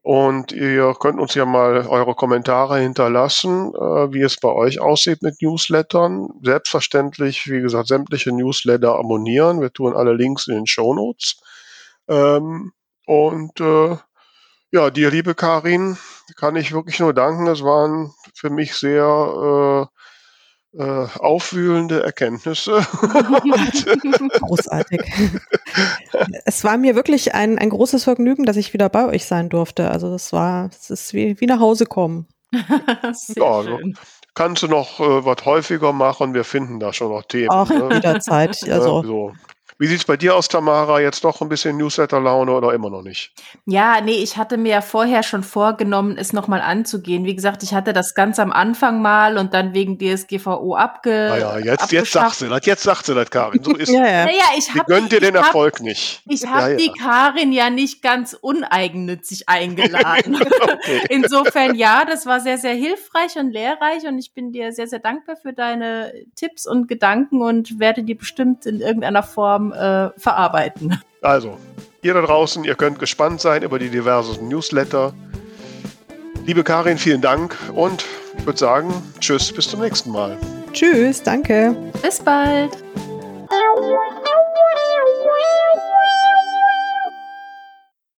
und ihr könnt uns ja mal eure Kommentare hinterlassen, äh, wie es bei euch aussieht mit Newslettern. Selbstverständlich, wie gesagt, sämtliche Newsletter abonnieren. Wir tun alle Links in den Show Notes. Ähm, und äh, ja, dir, liebe Karin, kann ich wirklich nur danken. Es waren für mich sehr äh, äh, aufwühlende Erkenntnisse. *laughs* *laughs* Großartig. es war mir wirklich ein, ein großes Vergnügen, dass ich wieder bei euch sein durfte. Also das war, es ist wie, wie nach Hause kommen. *laughs* Sehr Ja, also schön. kannst du noch äh, was häufiger machen. Wir finden da schon noch Themen. Auch ne? jederzeit. Ja, Also so. Wie sieht's bei dir aus, Tamara? Jetzt doch ein bisschen Newsletter-Laune oder immer noch nicht? Ja, nee, ich hatte mir ja vorher schon vorgenommen, es nochmal anzugehen. Wie gesagt, ich hatte das ganz am Anfang mal und dann wegen DSGVO abge. Naja, jetzt, jetzt abgeschafft. sagt sie das, jetzt sagt sie das, Karin. So ist *laughs* ja, ja. Naja, ich habe gönnt dir den hab, Erfolg nicht. Ich habe Ja, ja. die Karin ja nicht ganz uneigennützig eingeladen. *laughs* *laughs* Insofern ja, das war sehr, sehr hilfreich und lehrreich und ich bin dir sehr, sehr dankbar für deine Tipps und Gedanken und werde die bestimmt in irgendeiner Form äh, verarbeiten. Also, ihr da draußen, ihr könnt gespannt sein über die diversen Newsletter. Liebe Karin, vielen Dank und ich würde sagen, tschüss, bis zum nächsten Mal. Tschüss, danke. Bis bald.